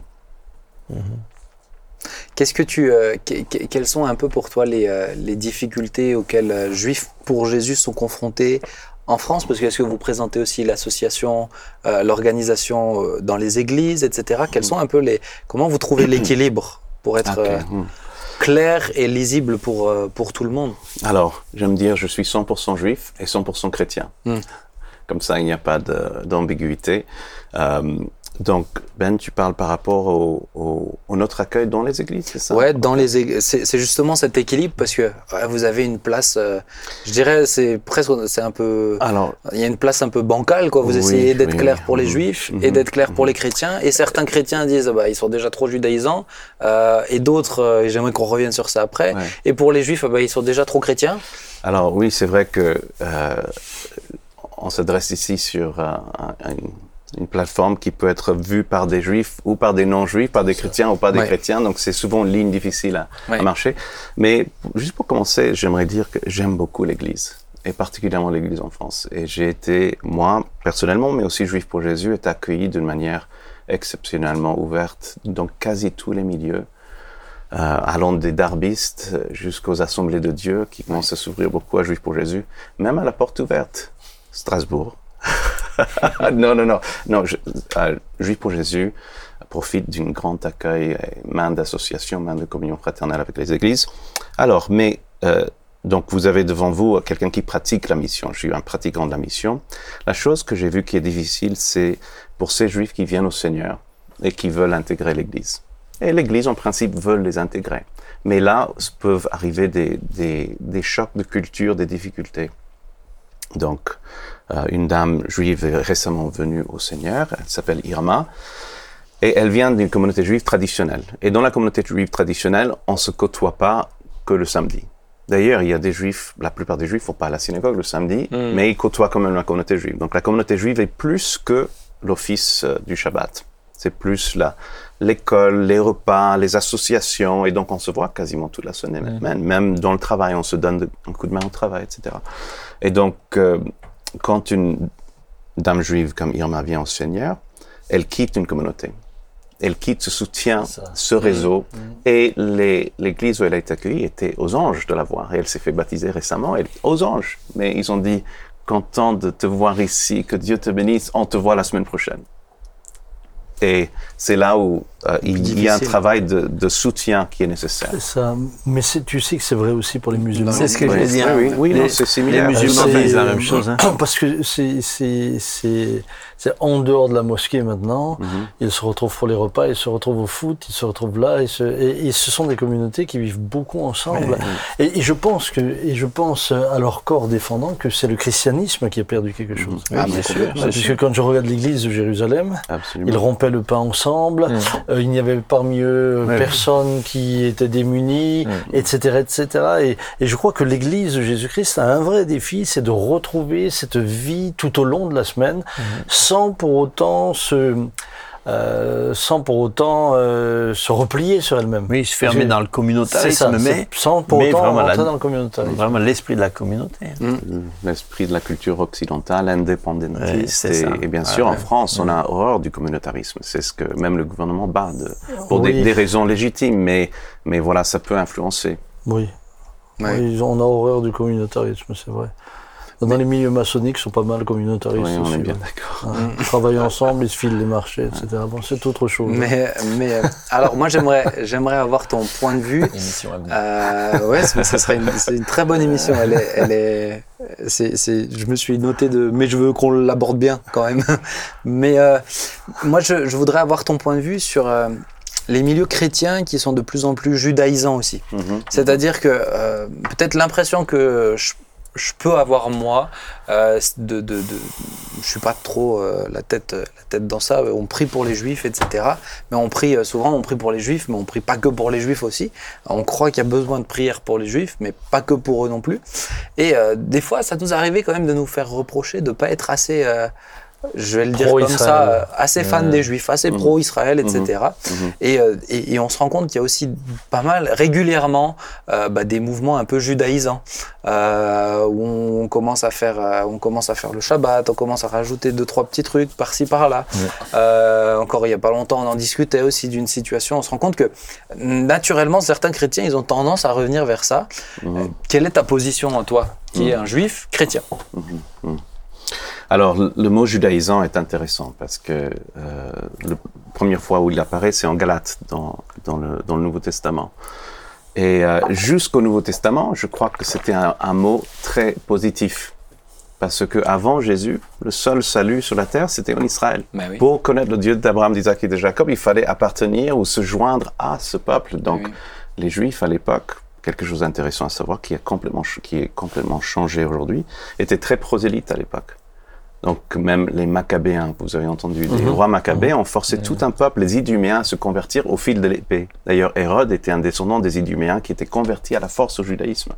A: Qu'est-ce que tu, euh, que- que- quelles sont un peu pour toi les, euh, les difficultés auxquelles euh, Juifs pour Jésus sont confrontés en France Parce que est-ce que vous présentez aussi l'association, euh, l'organisation euh, dans les églises, etc. Quels sont un peu les, comment vous trouvez l'équilibre pour être euh, clair et lisible pour pour tout le monde?
E: Alors, j'aime dire, je suis 100% juif et 100% chrétien.
A: Hmm.
E: Comme ça, il n'y a pas d'ambiguïté. Donc, Ben, tu parles par rapport au, au- au notre accueil dans les églises, c'est ça?
A: Ouais, dans les ég- c'est justement cet équilibre parce que vous avez une place, euh, je dirais, c'est presque, c'est un peu,
E: Alors,
A: il y a une place un peu bancale quoi. Vous
E: Oui,
A: essayez d'être
E: oui,
A: clair
E: oui.
A: pour les
E: Mhm.
A: juifs
E: Mhm.
A: et d'être clair pour les chrétiens. Et certains chrétiens disent, ah bah ils sont déjà trop judaïsants, euh, et d'autres, euh, j'aimerais qu'on revienne sur ça après.
E: Ouais.
A: Et pour les juifs, ah bah ils sont déjà trop chrétiens.
E: alors oui, c'est vrai que on s'adresse ici sur un- une plateforme qui peut être vue par des juifs ou par des non-juifs, par des chrétiens ou par des
A: Ouais.
E: chrétiens. Donc, c'est souvent une ligne difficile à, à marcher. Mais juste pour commencer, j'aimerais dire que j'aime beaucoup l'Église, et particulièrement l'Église en France. Et j'ai été, moi, personnellement, mais aussi juif pour Jésus, est accueilli d'une manière exceptionnellement ouverte dans quasi tous les milieux, euh, allant des darbistes jusqu'aux assemblées de Dieu qui commencent à s'ouvrir beaucoup à Juifs pour Jésus, même à la porte ouverte, Strasbourg. non, non, non, non. Euh, Juifs pour Jésus profite d'une grande accueil, main d'association, main de communion fraternelle avec les églises. Alors, mais euh, donc vous avez devant vous quelqu'un qui pratique la mission. Je suis un pratiquant de la mission. La chose que j'ai vue qui est difficile, c'est pour ces Juifs qui viennent au Seigneur et qui veulent intégrer l'Église. Et l'Église, en principe, veut les intégrer. Mais là, peuvent arriver des, des, des chocs de culture, des difficultés. Donc, une dame juive récemment venue au Seigneur, elle s'appelle Irma, et elle vient d'une communauté juive traditionnelle. Et dans la communauté juive traditionnelle, on se côtoie pas que le samedi. D'ailleurs, il y a des juifs, la plupart des juifs vont pas à la synagogue le samedi, mais ils côtoient quand même la communauté juive. Donc la communauté juive est plus que l'office euh, du Shabbat. C'est plus la, l'école, les repas, les associations, et donc on se voit quasiment toute la semaine. Même, même dans le travail, on se donne de- un coup de main au travail, etc. Et donc, euh, quand une dame juive comme Irma vient au Seigneur, elle quitte une communauté. Elle quitte ce soutien,
B: Ça.
E: ce réseau. Et les- l'église où elle a été accueillie était aux anges de la voir. Et elle s'est fait baptiser récemment. Elle, aux anges. Mais ils ont dit, content de te voir ici, que Dieu te bénisse, on te voit la semaine prochaine. Et c'est là où euh, il y a un travail de, de soutien qui est nécessaire.
B: C'est ça. Mais tu sais que c'est vrai aussi pour les musulmans.
D: C'est ce que je veux dire.
E: Oui, oui, oui,
D: Les-
E: non, c'est
D: Les
E: similaire.
D: musulmans
B: C'est-
D: disent la même chose. hein.
B: Parce que c'est c'est c'est c'est en dehors de la mosquée maintenant.
E: Mhm.
B: Ils se retrouvent pour les repas, ils se retrouvent au foot, ils se retrouvent là. Et, se- et, et ce sont des communautés qui vivent beaucoup ensemble. Et, et je pense que et je pense à leur corps défendant que c'est le christianisme qui a perdu quelque chose.
A: Ah, bien sûr.
B: Ouais, Puisque quand je regarde l'église de Jérusalem,
E: Absolument.
B: ils rompaient le pain ensemble. Euh, il n'y avait parmi eux personne qui était démuni, etc., etc. Et, et je crois que l'Église de Jésus-Christ a un vrai défi, c'est de retrouver cette vie tout au long de la semaine, sans pour autant se, euh, sans pour autant euh, se replier sur elle-même.
D: Oui, se fermer dans le
B: c'est ça.
D: communautarisme, mais
B: sans pour
D: mais
B: autant rentrer
D: la-
B: dans le communautarisme.
D: vraiment l'esprit de la communauté.
E: l'esprit de la culture occidentale, indépendantiste. et, bien
D: Ouais,
E: sûr, en
D: ouais.
E: France, on a horreur du communautarisme. C'est ce que même le gouvernement bat de, pour
B: Oui.
E: des, des raisons légitimes, mais, mais voilà, ça peut influencer.
B: Oui. Oui, on a horreur du communautarisme, c'est vrai. Dans les milieux maçonniques, ils sont pas mal communautaristes
E: Oui, on
B: aussi,
E: est bien d'accord.
B: Ils travaillent ensemble, ils se filent les marchés, etc. Bon, c'est autre chose.
A: Mais, mais euh, alors moi j'aimerais j'aimerais avoir ton point de vue.
C: Émission à venir.
A: Euh, ouais, ce ce serait une, c'est une très bonne émission. Elle est, elle est, c'est, c'est, je me suis noté de, mais je veux qu'on l'aborde bien quand même. Mais euh, moi, je, je voudrais avoir ton point de vue sur euh, les milieux chrétiens qui sont de plus en plus judaïsants aussi.
E: Mhm.
A: C'est-à-dire que euh, peut-être l'impression que je, je peux avoir moi, euh, de, je suis pas trop euh, la tête la tête dans ça. On prie pour les juifs, etc. Mais on prie euh, souvent, on prie pour les juifs, mais on prie pas que pour les juifs aussi. On croit qu'il y a besoin de prière pour les juifs, mais pas que pour eux non plus. Et euh, des fois, ça nous arrivait quand même de nous faire reprocher de pas être assez euh, je vais le dire comme ça, euh, assez fan des juifs, assez
E: Mhm.
A: pro-Israël, etc.
E: Mhm.
A: Et, euh, et, et on se rend compte qu'il y a aussi pas mal, régulièrement, euh, bah, des mouvements un peu judaïsants, euh, où on commence à faire, euh, on commence à faire le Shabbat, on commence à rajouter deux trois petits trucs par-ci par-là. Encore il y a pas longtemps, on en discutait aussi d'une situation. On se rend compte que naturellement, certains chrétiens, ils ont tendance à revenir vers ça.
E: Mhm.
A: Quelle est ta position, toi, qui est un juif chrétien?
E: Alors, le, mot judaïsant est intéressant parce que euh, la première fois où il apparaît, c'est en Galate, dans, dans, le, dans le Nouveau Testament. Et euh, jusqu'au Nouveau Testament, je crois que c'était un, un mot très positif. Parce que avant Jésus, le seul salut sur la terre, c'était en Israël.
A: Ben oui.
E: Pour connaître le Dieu d'Abraham, d'Isaac et de Jacob, il fallait appartenir ou se joindre à ce peuple. Donc,
A: Oui.
E: les Juifs à l'époque, quelque chose d'intéressant à savoir, qui, a complètement, qui est complètement changé aujourd'hui, étaient très prosélytes à l'époque. Donc même les Maccabéens, vous avez entendu, les rois Maccabéens ont forcé tout un peuple, les Iduméens, à se convertir au fil de l'épée. D'ailleurs, Hérode était un descendant des Iduméens qui était converti à la force au judaïsme,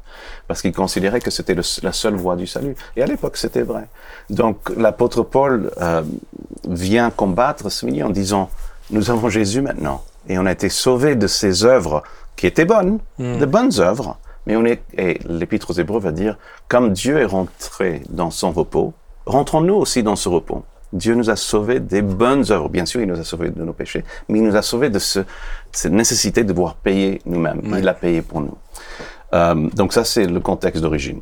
E: parce qu'il considérait que c'était la seule voie du salut. Et à l'époque, c'était vrai. Donc l'apôtre Paul euh, vient combattre ce milieu en disant, nous avons Jésus maintenant, et on a été sauvés de ses œuvres qui étaient bonnes, de bonnes œuvres, mais on est, et l'épître aux Hébreux va dire, comme Dieu est rentré dans son repos, rentrons-nous aussi dans ce repos. Dieu nous a sauvés des bonnes œuvres. Bien sûr, il nous a sauvés de nos péchés, mais il nous a sauvés de ce, cette nécessité de devoir payer nous-mêmes. Il a payé pour nous. Euh, donc ça, c'est le contexte d'origine.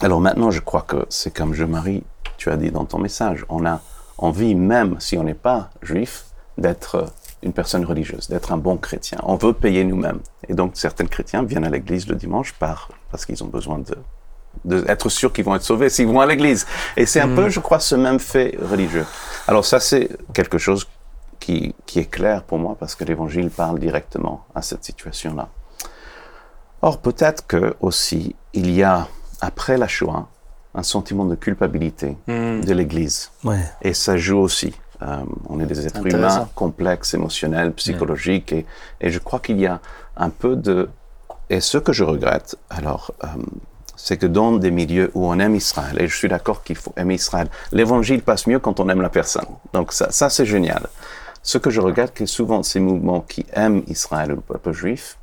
E: Alors maintenant, je crois que c'est comme Jean-Marie, tu as dit dans ton message, on a envie, même si on n'est pas juif, d'être une personne religieuse, d'être un bon chrétien. On veut payer nous-mêmes. Et donc, certains chrétiens viennent à l'église le dimanche par, parce qu'ils ont besoin de d'être sûrs qu'ils vont être sauvés s'ils vont à l'église. Et c'est un peu, je crois, ce même fait religieux. Alors ça, c'est quelque chose qui, qui est clair pour moi parce que l'évangile parle directement à cette situation-là. Or, peut-être que aussi, il y a, après la Shoah, un sentiment de culpabilité de l'Église.
B: Ouais.
E: Et ça joue aussi. Euh, on est des êtres humains complexes, émotionnels, psychologiques, et, et je crois qu'il y a un peu de... Et ce que je regrette, alors, euh, c'est que dans des milieux où on aime Israël, et je suis d'accord qu'il faut aimer Israël, l'évangile passe mieux quand on aime la personne. Donc ça, ça c'est génial. Ce que je regrette, que souvent ces mouvements qui aiment Israël ou le peuple juif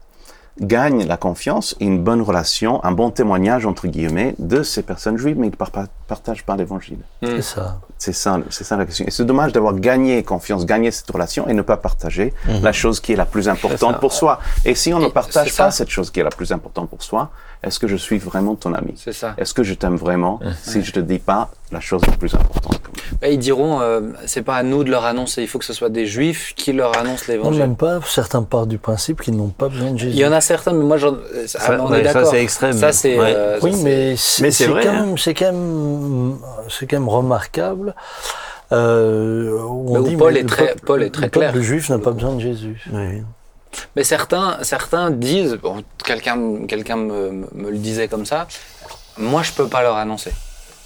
E: gagnent la confiance et une bonne relation, un bon témoignage, entre guillemets, de ces personnes juives, mais ils ne par- par- partagent pas l'évangile.
B: C'est ça.
E: C'est ça, c'est ça la question. Et c'est dommage d'avoir gagné confiance, gagné cette relation et ne pas partager la chose qui est la plus importante pour soi. Et si on ne partage
A: c'est
E: pas cette chose qui est la plus importante pour soi, est-ce que je suis vraiment ton ami?
A: C'est ça.
E: Est-ce que je t'aime vraiment? Si je te dis pas la chose la plus importante
A: Bah, ils diront, euh, c'est pas à nous de leur annoncer, il faut que ce soit des juifs qui leur annoncent
B: Non,
A: l'évangile.
B: même pas. Certains partent du principe qu'ils n'ont pas besoin de Jésus.
A: Il y en a certains, mais moi, j'en- euh, ah, on
D: ouais,
A: est
D: ça,
A: d'accord.
D: c'est extrême.
A: Ça, c'est.
D: Ouais.
A: euh,
B: Oui,
A: ça,
B: mais c'est
D: Mais c'est
B: c'est
D: vrai,
B: quand,
D: hein.
B: même- c'est quand même, c'est quand même remarquable. Euh,
A: Mais
B: on dit,
A: Paul
B: mais
A: est
B: le
A: très-
B: peuple-
A: Paul est très
B: le
A: clair.
B: juif n'a pas besoin de Jésus.
D: Ouais.
A: Mais certains, certains disent, bon, quelqu'un, quelqu'un me, me- me le disait comme ça. Moi, je peux pas leur annoncer.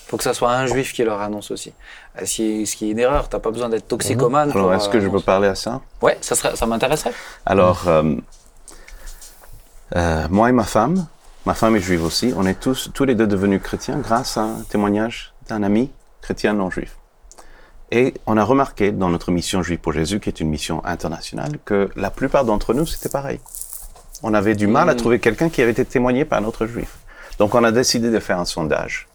A: Faut que ça soit un juif qui leur annonce aussi. Euh, Ce qui est, une erreur. T'as pas besoin d'être toxicomane.
E: Alors,
A: pour,
E: est-ce que
A: euh,
E: je peux parler à ça?
A: Ouais, ça serait, ça m'intéresserait.
E: Alors, euh, euh, moi et ma femme, ma femme est juive aussi, on est tous, tous les deux devenus chrétiens grâce à un témoignage d'un ami chrétien non juif. Et on a remarqué dans notre mission Juif pour Jésus, qui est une mission internationale, que la plupart d'entre nous, c'était pareil. On avait du mal à trouver quelqu'un qui avait été témoigné par un autre juif. Donc on a décidé de faire un sondage.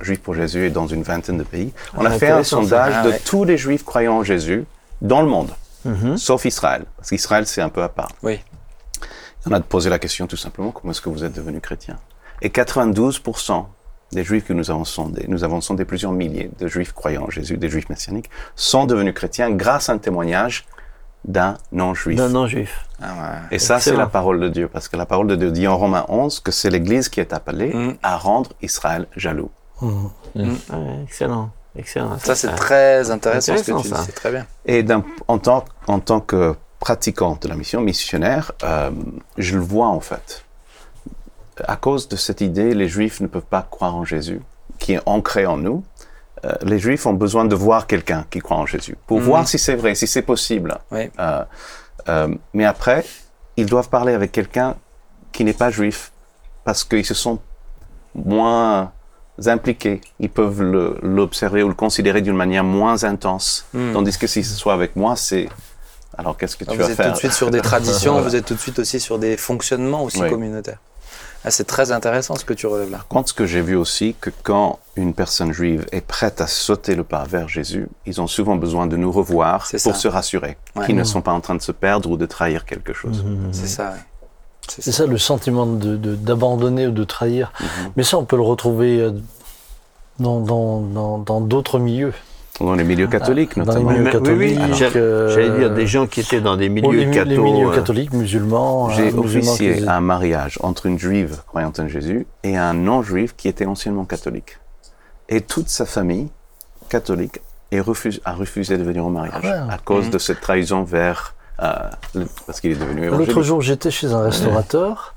E: Juif pour Jésus est dans une vingtaine de pays. On a
D: Ah,
E: fait un
D: ça.
E: sondage
A: Ah,
E: de tous les juifs croyant en Jésus dans le monde, sauf Israël. Parce qu'Israël, c'est un peu à part.
A: Oui.
E: On a posé la question tout simplement, comment est-ce que vous êtes devenu chrétien Et 92% des juifs que nous avons sondés, nous avons sondé plusieurs milliers de juifs croyant en Jésus, des juifs messianiques, sont devenus chrétiens grâce à un témoignage d'un non-juif.
D: D'un non-juif.
A: Ah, ouais.
E: Et ça, c'est
D: Excellent.
E: la parole de Dieu, parce que la parole de Dieu dit en Romains 11 que c'est l'Église qui est appelée
A: Mm.
E: à rendre Israël jaloux.
D: Ouais, excellent. Excellent.
A: Ça, c'est très intéressant, ce que tu
D: ça.
A: dis. C'est très bien.
E: Et en tant, en tant que pratiquant de la mission missionnaire, euh, je le vois en fait. À cause de cette idée, les Juifs ne peuvent pas croire en Jésus, qui est ancré en nous. Euh, les Juifs ont besoin de voir quelqu'un qui croit en Jésus pour
A: Mhm.
E: voir si c'est vrai, si c'est possible.
A: Oui.
E: Euh, euh, mais après, ils doivent parler avec quelqu'un qui n'est pas juif parce qu'ils se sont moins impliqués. Ils peuvent l'observer ou le considérer d'une manière moins intense.
A: Hmm.
E: Tandis que si ce soit avec moi, c'est alors qu'est-ce que
A: Ah,
E: tu
A: vous
E: vas
A: êtes
E: faire?
A: tout de suite sur des traditions,
E: Voilà.
A: vous êtes tout de suite aussi sur des fonctionnements aussi
E: Oui.
A: communautaires. Ah, c'est très intéressant ce que tu relèves là.
E: Par contre, ce que j'ai vu aussi, que quand une personne juive est prête à sauter le pas vers Jésus, ils ont souvent besoin de nous revoir pour
A: ça.
E: se rassurer
A: Ouais.
E: qu'ils ne sont pas en train de se perdre ou de trahir quelque chose.
A: C'est ça, ouais. C'est ça.
B: ça le sentiment de- de- d'abandonner ou de trahir. Mais ça, on peut le retrouver euh, dans dans- dans- dans d'autres milieux.
E: Dans les milieux catholiques,
B: Dans les
E: notamment.
B: milieux
D: Mais- oui, oui,
B: catholiques.
D: j'allais-
B: euh,
D: J'allais dire des gens qui étaient dans des milieux
B: les, les milieux
D: euh,
B: catholiques, musulmans.
E: J'ai
B: hein, musulmans
E: officié
B: qui-
E: un mariage entre une juive croyante en Jésus et un non-juif qui était anciennement catholique. Et toute sa famille catholique est refuse- a refusé de venir au mariage
B: Ah ouais.
E: à cause de cette trahison vers... euh, le- parce qu'il est devenu
B: L'autre jour, j'étais chez un restaurateur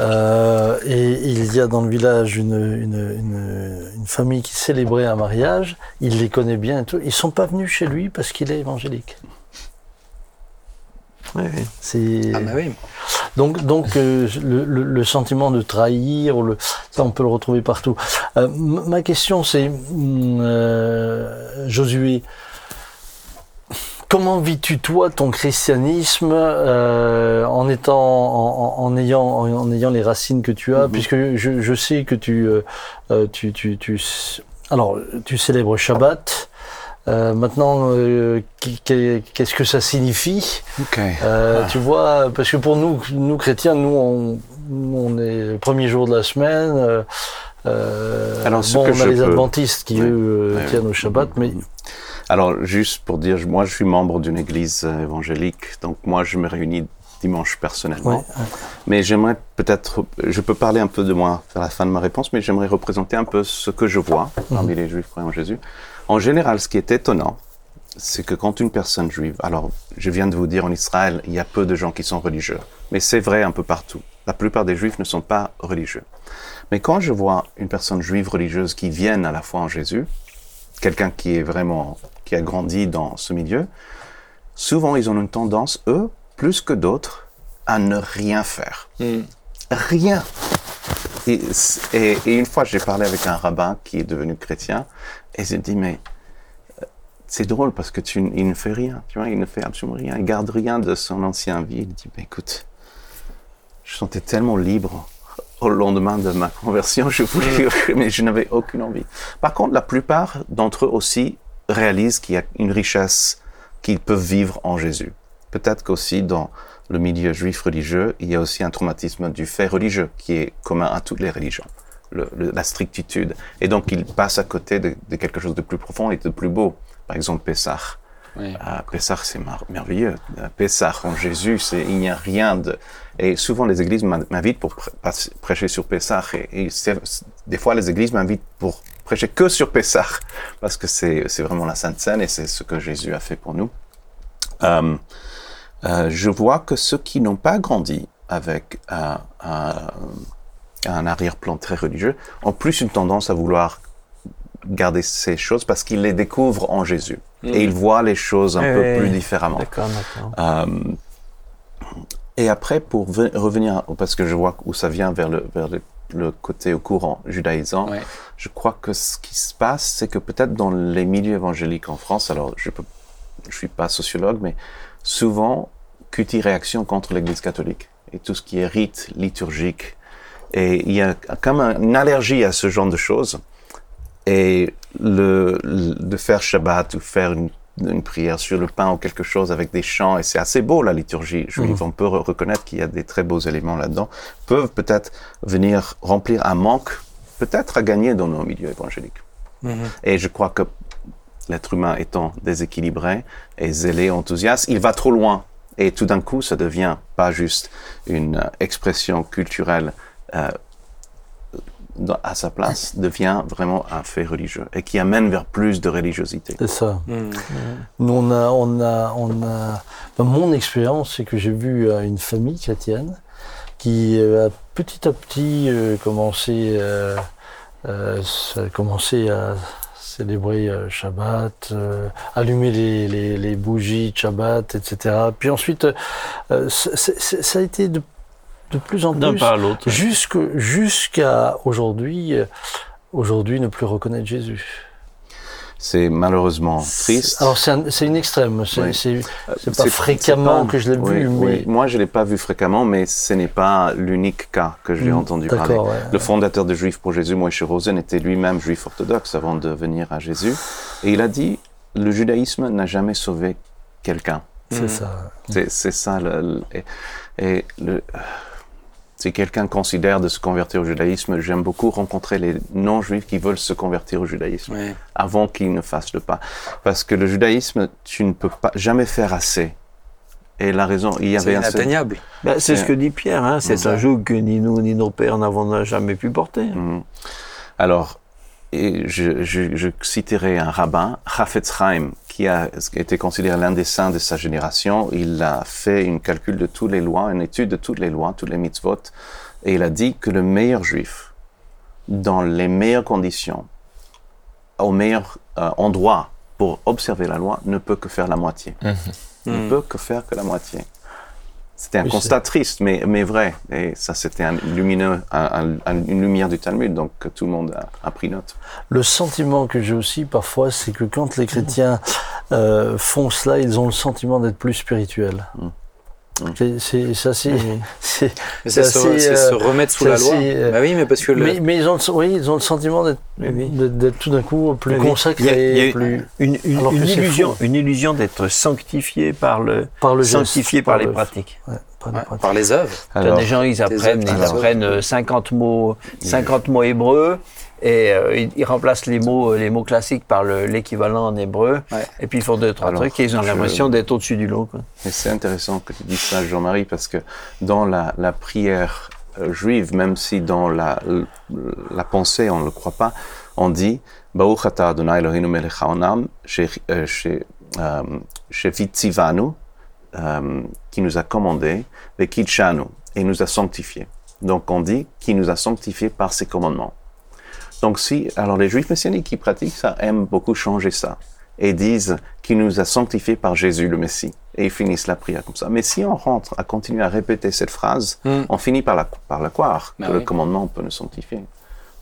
B: euh, et il y a dans le village une, une, une, une famille qui célébrait un mariage. Il les connaît bien et tout. Ils sont pas venus chez lui parce qu'il est évangélique.
D: ouais, ouais.
B: C'est
A: Ah bah oui.
B: donc donc euh, le, le- le sentiment de trahir, le, ça on peut le retrouver partout. Euh, ma question c'est hum, euh, Josué. Comment vis-tu toi ton christianisme euh, en étant en, en- ayant en, en ayant les racines que tu as? Puisque je, je sais que tu, euh, euh, tu, tu, tu alors tu célèbres Shabbat. Euh, maintenant euh, qu'est-ce que ça signifie?
E: Ok.
B: euh, Tu vois parce que pour nous nous chrétiens nous on, on est le premier jour de la semaine euh, euh,
E: Alors,
B: bon,
E: que
B: on a les
E: peux-
B: adventistes qui
E: Ouais.
B: eux tiennent au Shabbat mais
E: Alors, juste pour dire, moi, je suis membre d'une église euh, évangélique, donc moi, je me réunis dimanche personnellement.
B: Ouais,
E: Mais j'aimerais peut-être, je peux parler un peu de moi vers la fin de ma réponse, mais j'aimerais représenter un peu ce que je vois parmi les juifs croyants en Jésus. En général, ce qui est étonnant, c'est que quand une personne juive, alors je viens de vous dire en Israël, il y a peu de gens qui sont religieux, mais c'est vrai un peu partout. La plupart des juifs ne sont pas religieux. Mais quand je vois une personne juive religieuse qui vient à la foi en Jésus, quelqu'un qui est vraiment, qui a grandi dans ce milieu, souvent ils ont une tendance, eux, plus que d'autres, à ne rien faire. Rien. Et, et, et une fois, j'ai parlé avec un rabbin qui est devenu chrétien, et j'ai dit, mais euh, c'est drôle parce que tu, il ne fait rien, tu vois, il ne fait absolument rien, il garde rien de son ancien vie. Il dit, mais écoute, je sentais tellement libre au lendemain de ma conversion, je voulais, mais je n'avais aucune envie. Par contre, la plupart d'entre eux aussi réalisent qu'il y a une richesse qu'ils peuvent vivre en Jésus. Peut-être qu'aussi dans le milieu juif religieux, il y a aussi un traumatisme du fait religieux qui est commun à toutes les religions, le, le, la strictitude. Et donc, ils passent à côté de, de, quelque chose de plus profond et de plus beau. Par exemple, Pessah.
A: Oui.
E: Euh, Pessah, c'est merveilleux. Euh, Pessah en Jésus, il n'y a rien de. Et souvent, les églises m'invitent pour prêcher sur Pessah. Et, des fois, les églises m'invitent pour prêcher que sur Pessah, parce que c'est vraiment la Sainte Seine et c'est ce que Jésus a fait pour nous. Euh, euh, je vois que ceux qui n'ont pas grandi avec un arrière-plan très religieux ont plus une tendance à vouloir garder ces choses parce qu'ils les découvrent en Jésus mmh. et ils voient les choses un
D: oui,
E: peu
D: oui.
E: plus différemment.
D: D'accord, d'accord.
E: Euh, et après, pour revenir, parce que je vois où ça vient vers le, vers le, le côté au courant judaïsant,
A: ouais.
E: je crois que ce qui se passe, c'est que peut-être dans les milieux évangéliques en France, alors je peux, je suis pas sociologue, mais souvent, cutie réaction contre l'Église catholique et tout ce qui est rite liturgique. Et il y a comme une allergie à ce genre de choses. Et le, le de faire Shabbat ou faire une, une, prière sur le pain ou quelque chose avec des chants, et c'est assez beau la liturgie juive, mmh. on peut reconnaître qu'il y a des très beaux éléments là-dedans, peuvent peut-être venir remplir un manque, peut-être à gagner dans nos milieux évangéliques. Mmh. Et je crois que l'être humain étant déséquilibré et zélé, enthousiaste, il va trop loin. Et tout d'un coup, ça devient pas juste une expression culturelle euh, à sa place devient vraiment un fait religieux et qui amène vers plus de religiosité.
B: C'est ça.
A: Hmm.
B: Nous, on a, on a, on a. enfin, mon expérience, c'est que j'ai vu euh, une famille chrétienne qui euh, a petit à petit euh, commencé, euh, euh, à célébrer Shabbat, euh, allumer les, les, les bougies de Shabbat, etc. Puis ensuite, euh, ça a été de, de plus en plus
D: pas à l'autre.
B: jusque- jusqu'à aujourd'hui. euh, Aujourd'hui, ne plus reconnaître Jésus.
E: C'est malheureusement triste.
B: Alors c'est un- c'est une extrême, c'est
E: Oui.
B: c'est pas fréquemment
E: pas-
B: que je l'ai
E: oui,
B: vu,
E: oui. Moi, je l'ai pas vu fréquemment, mais ce n'est pas l'unique cas que j'ai
B: Mm,
E: entendu parler.
B: ouais.
E: Le fondateur de Juifs pour Jésus, Moïse Rosen, était lui-même juif orthodoxe avant de venir à Jésus. Et il a dit, le judaïsme n'a jamais sauvé quelqu'un.
B: c'est
A: Mhm.
B: ça.
E: C'est c'est ça. Le, le- et, et le- si quelqu'un considère de se convertir au judaïsme, j'aime beaucoup rencontrer les non-juifs qui veulent se convertir au judaïsme avant qu'ils ne fassent le pas. Parce que le judaïsme, tu ne peux pas jamais faire assez. Et la raison, il y avait un seul...
A: inatteignable.
D: Ben, c'est ce que dit Pierre, hein, c'est
A: C'est
D: un joug que ni nous ni nos pères n'avons jamais pu porter.
E: Mhm. Alors, et je, je, je citerai un rabbin, Chafetz Chaim, qui a qui a été considéré l'un des saints de sa génération. Il a fait une calcul de toutes les lois, une étude de toutes les lois, toutes les mitzvot, et il a dit que le meilleur juif, dans les meilleures conditions, au meilleur euh, endroit pour observer la loi, ne peut que faire la moitié. Ne
A: Mhm.
E: peut que faire que la moitié. C'était un
B: Oui,
E: constat triste, mais, mais vrai. Et ça, c'était un lumineux, un- un- une lumière du Talmud, donc que tout le monde a, a pris note.
B: Le sentiment que j'ai aussi parfois, c'est que quand les chrétiens euh, font cela, ils ont le sentiment d'être plus spirituels.
E: Mm.
B: C'est- ça, c'est c'est-
A: se,
B: assez,
A: c'est se
B: euh,
A: remettre sous la loi.
B: euh,
A: Bah oui, mais parce que le,
B: mais, mais ils ont, le- oui, ils ont le sentiment d'être
D: Oui,
B: tout d'un coup plus
D: Oui,
B: consacrés,
D: Il y a- il y a
B: plus
D: Une, une-
B: Alors
D: une illusion,
B: faux.
D: une illusion d'être sanctifié par le,
B: par le geste,
D: sanctifié par, les
B: le-
D: pratiques.
B: ouais, par les
A: Ouais,
B: pratiques.
A: par les œuvres.
D: T'as des gens, ils apprennent, ils
A: alors.
D: apprennent euh, 50 mots, 50 mots hébreux et euh, ils, ils remplacent les mots, les mots classiques par le- l'équivalent en hébreu.
A: Ouais.
D: Et puis ils font deux, trois
E: Alors,
D: trucs et ils ont
E: je-
D: l'impression d'être au-dessus du lot. quoi.
E: Et c'est intéressant que tu dises ça, Jean-Marie, parce que dans la, la prière euh, juive, même si dans la, la pensée on ne le croit pas, on dit Baruch atah Adonai Eloheinu melech haolam, she- euh, she- euh, shevitzivanu, euh, qui nous a commandé, vekidshanu, et nous a sanctifiés. Donc on dit qui nous a sanctifiés par ses commandements. Donc si, alors les juifs messianiques qui pratiquent ça aiment beaucoup changer ça et disent qu'il nous a sanctifiés par Jésus le Messie et ils finissent la prière comme ça. Mais si on rentre à continuer à répéter cette phrase,
A: Mm.
E: on finit par la, par la croire
A: Bah
E: que
A: oui.
E: le commandement peut nous sanctifier.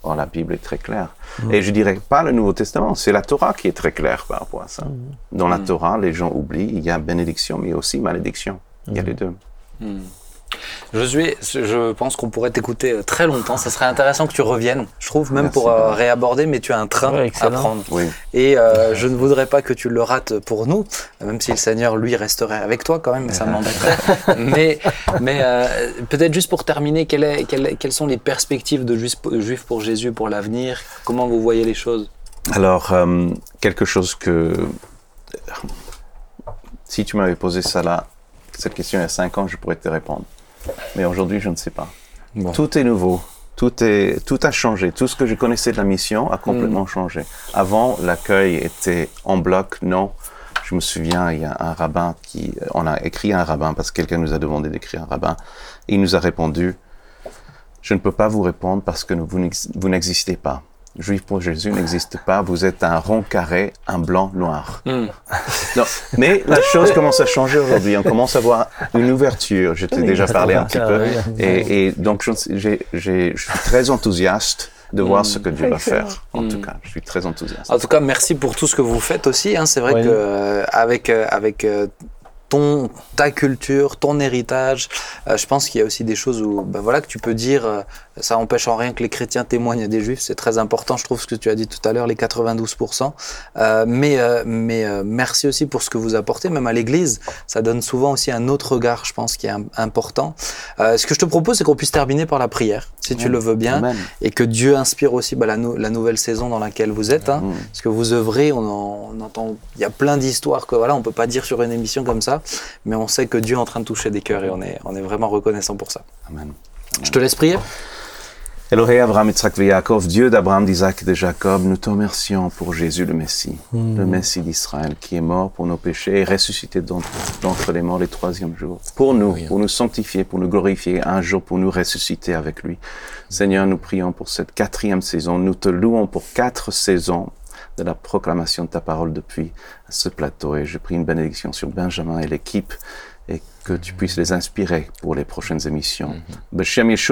E: Or, la Bible est très claire. Et je dirais pas le Nouveau Testament, c'est la Torah qui est très claire par rapport à ça. Dans la Torah, les gens oublient, il y a bénédiction, mais aussi malédiction. Il y a les deux.
A: Josué, je pense qu'on pourrait t'écouter euh, très longtemps. Ça serait intéressant que tu reviennes, je trouve, même
E: Merci.
A: pour euh, réaborder, mais tu as un train
D: Ouais,
A: à prendre.
E: Oui.
A: Et euh, je ne voudrais pas que tu le rates pour nous, même si le Seigneur, lui, resterait avec toi quand même, ça m'embêterait. mais mais euh, peut-être juste pour terminer, quelle est- quelle est- quelles sont les perspectives de Juifs pour Jésus pour l'avenir? Comment vous voyez les choses?
E: Alors, euh, quelque chose que... Si tu m'avais posé ça là, cette question il y a cinq ans, je pourrais te répondre. Mais aujourd'hui, je ne sais pas.
A: Bon.
E: Tout est nouveau. Tout, est, tout a changé. Tout ce que je connaissais de la mission a complètement changé. Avant, l'accueil était en bloc, non. Je me souviens, il y a un rabbin qui... On a écrit à un rabbin parce que quelqu'un nous a demandé d'écrire un rabbin. Il nous a répondu, je ne peux pas vous répondre parce que vous n'existez pas. Juif pour Jésus n'existe pas. Vous êtes un rond carré, un blanc noir.
A: Hmm.
E: Non, mais la chose commence à changer aujourd'hui. On commence à voir une ouverture. Je t'ai déjà parlé un petit peu. Et, et donc, je, je suis très enthousiaste de voir ce que Dieu va faire. En tout cas, je suis très enthousiaste.
A: En tout cas, merci pour tout ce que vous faites aussi. hein. C'est vrai
B: Oui.
A: que euh, avec euh, avec euh, ton ta culture, ton héritage, euh, je pense qu'il y a aussi des choses où ben voilà que tu peux dire. Ça empêche en rien que les chrétiens témoignent des juifs. C'est très important. Je trouve ce que tu as dit tout à l'heure, les 92%. Euh, mais euh, mais euh, merci aussi pour ce que vous apportez, même à l'Église. Ça donne souvent aussi un autre regard, je pense, qui est im- important. Euh, ce que je te propose, c'est qu'on puisse terminer par la prière, si tu le veux bien
E: Amen.
A: et que Dieu inspire aussi bah, la, nou- la nouvelle saison dans laquelle vous êtes. Hein. Parce que vous œuvrez, on, en- on entend, il y a plein d'histoires que voilà, on peut pas dire sur une émission comme ça, mais on sait que Dieu est en train de toucher des cœurs et on est, on est vraiment reconnaissant pour ça.
E: Amen.
A: Je te laisse prier.
E: Elohé Abraham, Yitzhak et Yaakov, Dieu d'Abraham, d'Isaac et de Jacob, nous te remercions pour Jésus le Messie, le Messie d'Israël, qui est mort pour nos péchés et ressuscité d'entre les morts le troisième jour. Pour nous, pour nous sanctifier, pour nous glorifier, un jour pour nous ressusciter avec lui. Seigneur, nous prions pour cette quatrième saison. Nous te louons pour quatre saisons de la proclamation de ta parole depuis ce plateau. Et je prie une bénédiction sur Benjamin et l'équipe que tu puisses les inspirer pour les prochaines émissions.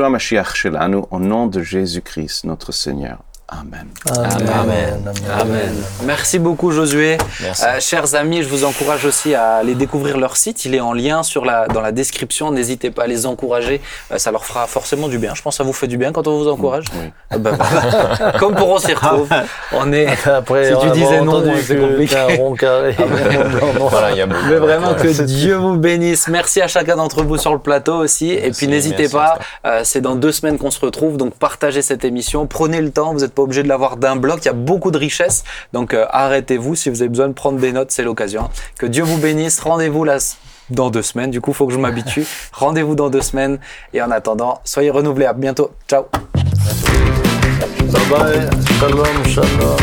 E: Mashiach Shelanu, au nom de Jésus-Christ, notre Seigneur. Amen.
B: Amen.
A: Amen. Merci beaucoup Josué.
C: Merci.
A: Euh, chers amis, je vous encourage aussi à aller découvrir leur site. Il est en lien sur la, dans la description. N'hésitez pas à les encourager. Euh, ça leur fera forcément du bien. Je pense que ça vous fait du bien quand on vous encourage.
E: Oui.
A: Ah bah voilà. Comme pour on s'y retrouve. On est.
B: Après,
A: Si tu disais non, c'est compliqué.
B: rond carré.
C: Voilà, il y a beaucoup.
A: Mais vraiment que Dieu vous bénisse. Merci à chacun d'entre vous sur le plateau aussi. Et
C: Merci,
A: puis n'hésitez pas, euh, c'est dans deux semaines qu'on se retrouve. Donc partagez cette émission. Prenez le temps. Vous n'êtes pas obligé de l'avoir d'un bloc. Il y a beaucoup de richesses. Donc euh, arrêtez-vous. Si vous avez besoin de prendre des notes, c'est l'occasion. Que Dieu vous bénisse. Rendez-vous là dans deux semaines. Du coup, faut que je m'habitue. Rendez-vous dans deux semaines. Et en attendant, soyez renouvelés. À bientôt. Ciao.
B: Bye bye. Shalom, shalom.